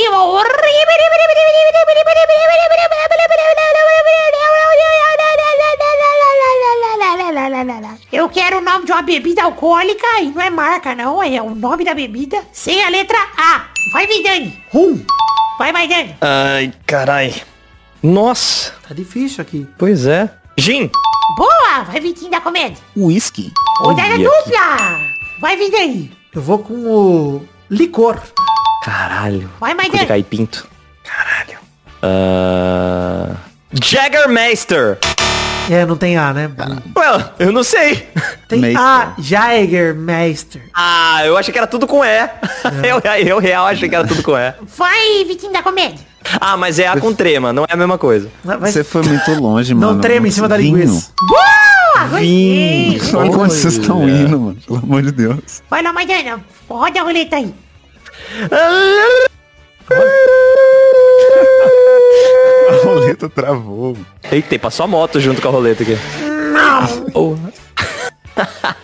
Eu quero o nome de uma bebida alcoólica e não é marca não, é o nome da bebida sem a letra A. Vai, Vidani. Rum. Vai, Maidani. Ai, carai. Nossa, Tá difícil aqui. pois é. Gin. Boa, vai, Vitinho da Comédia. Whisky. Rodada Olha dupla. Vai, Vidani. Eu vou com o licor. Caralho. Vai, Cuida Maidani. cair pinto. Caralho. Ah... Jaggermeister. É, não tem A, né? Well, eu não sei. Tem Meister. A, Jaegermeister. Ah, eu achei que era tudo com E. Eu, eu real achei que era tudo com E. Vai, Vitinho da Comédia. Ah, mas é A com trema, não é a mesma coisa. Você foi muito longe, mano. Não treme em cima da linguiça. Boa. Olha onde vocês estão indo, mano. Pelo amor de Deus. Vai lá, Maidana. Roda a roleta aí. A roleta travou. Eita, passou a moto junto com a roleta aqui. Oh. (laughs)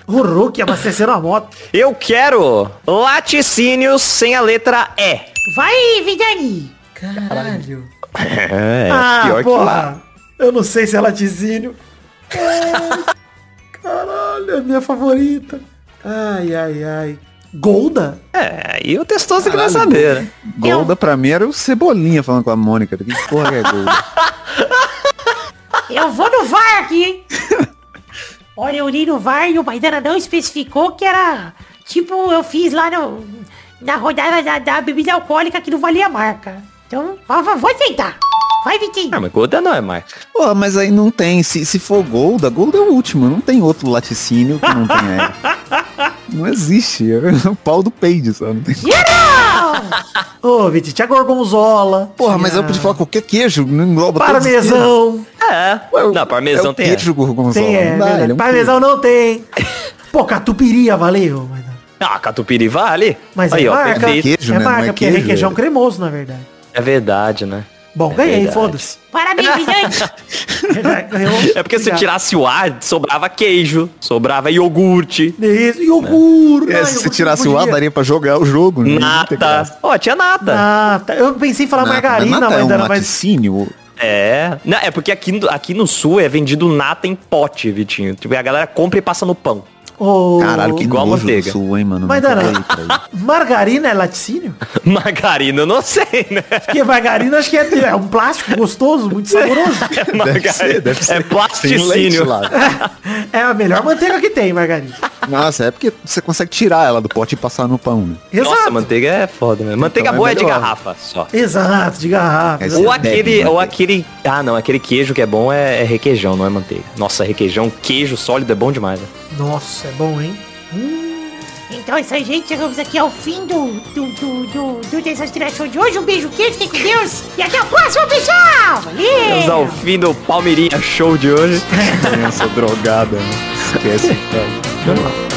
O Hulk abasteceram a moto. Eu quero laticínios sem a letra E. Vai, Vidani. Caralho. É, ah, pior que porra. Eu não sei se é laticínio. Ai, (laughs) Caralho, é minha favorita. Ai, ai, ai. Golda? É, e o testoso que vai saber, né? Golda pra mim era o Cebolinha falando com a Mônica. Que porra que é Golda? Eu vou no VAR aqui, hein? (laughs) Olha, eu li no VAR e o Maidana não especificou que era... Tipo, eu fiz lá no, na rodada da, da bebida alcoólica que não valia a marca. Então, vou, vou- vou aceitar. Vai, Vitinho. Ah, mas Golda não é mais. Pô, mas aí não tem. Se, se for Golda, Golda é o último. Não tem outro laticínio que não tenha. (laughs) Não existe. É o pau do peide, só. Não tem... Ô, Viti, tinha gorgonzola. Porra, mas eu podia falar qualquer queijo. Não engloba. Parmesão. É. Não, parmesão é tem. queijo gorgonzola. Tem, é, não dá, é um Parmesão não tem. Pô, catupiry valeu. Maidana. Ah, catupiry vale? Mas Aí, é ó, marca. perfeito. Queijo, é né? Não marca, é porque é queijo, requeijão é. cremoso, na verdade. É verdade, né? Bom, ganhei, verdade. foda-se. Parabéns. (laughs) Ganhou. É porque se tirasse o ar, sobrava queijo, sobrava iogurte, Isso, iogurte. É, Ah, se você iogurte tirasse o ar, daria pra jogar o jogo, né? Não nata. Ó, tinha nata. Nata. Eu pensei em falar Nata, margarina, nata mas é um mas... laticínio. É. Não, é porque aqui, no- aqui no sul é vendido nata em pote, Vitinho. Tipo, a galera compra e passa no pão. Ô, Caralho, que Igual manteiga. sul, hein, mano. Mas, Dana, (laughs) margarina é laticínio? (laughs) Margarina, eu não sei, né? Porque margarina acho que é, é um plástico gostoso, muito saboroso. (laughs) É margarina. ser, deve ser. É Tem leite plasticínio. lá. É a melhor manteiga que tem, margarina. Nossa, é porque você consegue tirar ela do pote e passar no pão, né? Exato. Nossa, manteiga é foda, né? Manteiga Então é boa é de melhor. garrafa, só. Exato, de garrafa. É, exato. Ou aquele, ou aquele. Ah, não, aquele queijo que é bom é, é requeijão, não é manteiga. Nossa, requeijão, queijo sólido é bom demais, né? Nossa, é bom, hein? Então é isso aí, gente. Chegamos aqui ao fim do, do, do, do, do Desastre Show de hoje. Um beijo quente, fiquem com Deus. E até a próxima, pessoal. Chegamos Valeu. ao fim do Palmeirinha Show de hoje. (laughs) Criança drogada, né? Esquece. (laughs) Vamos lá.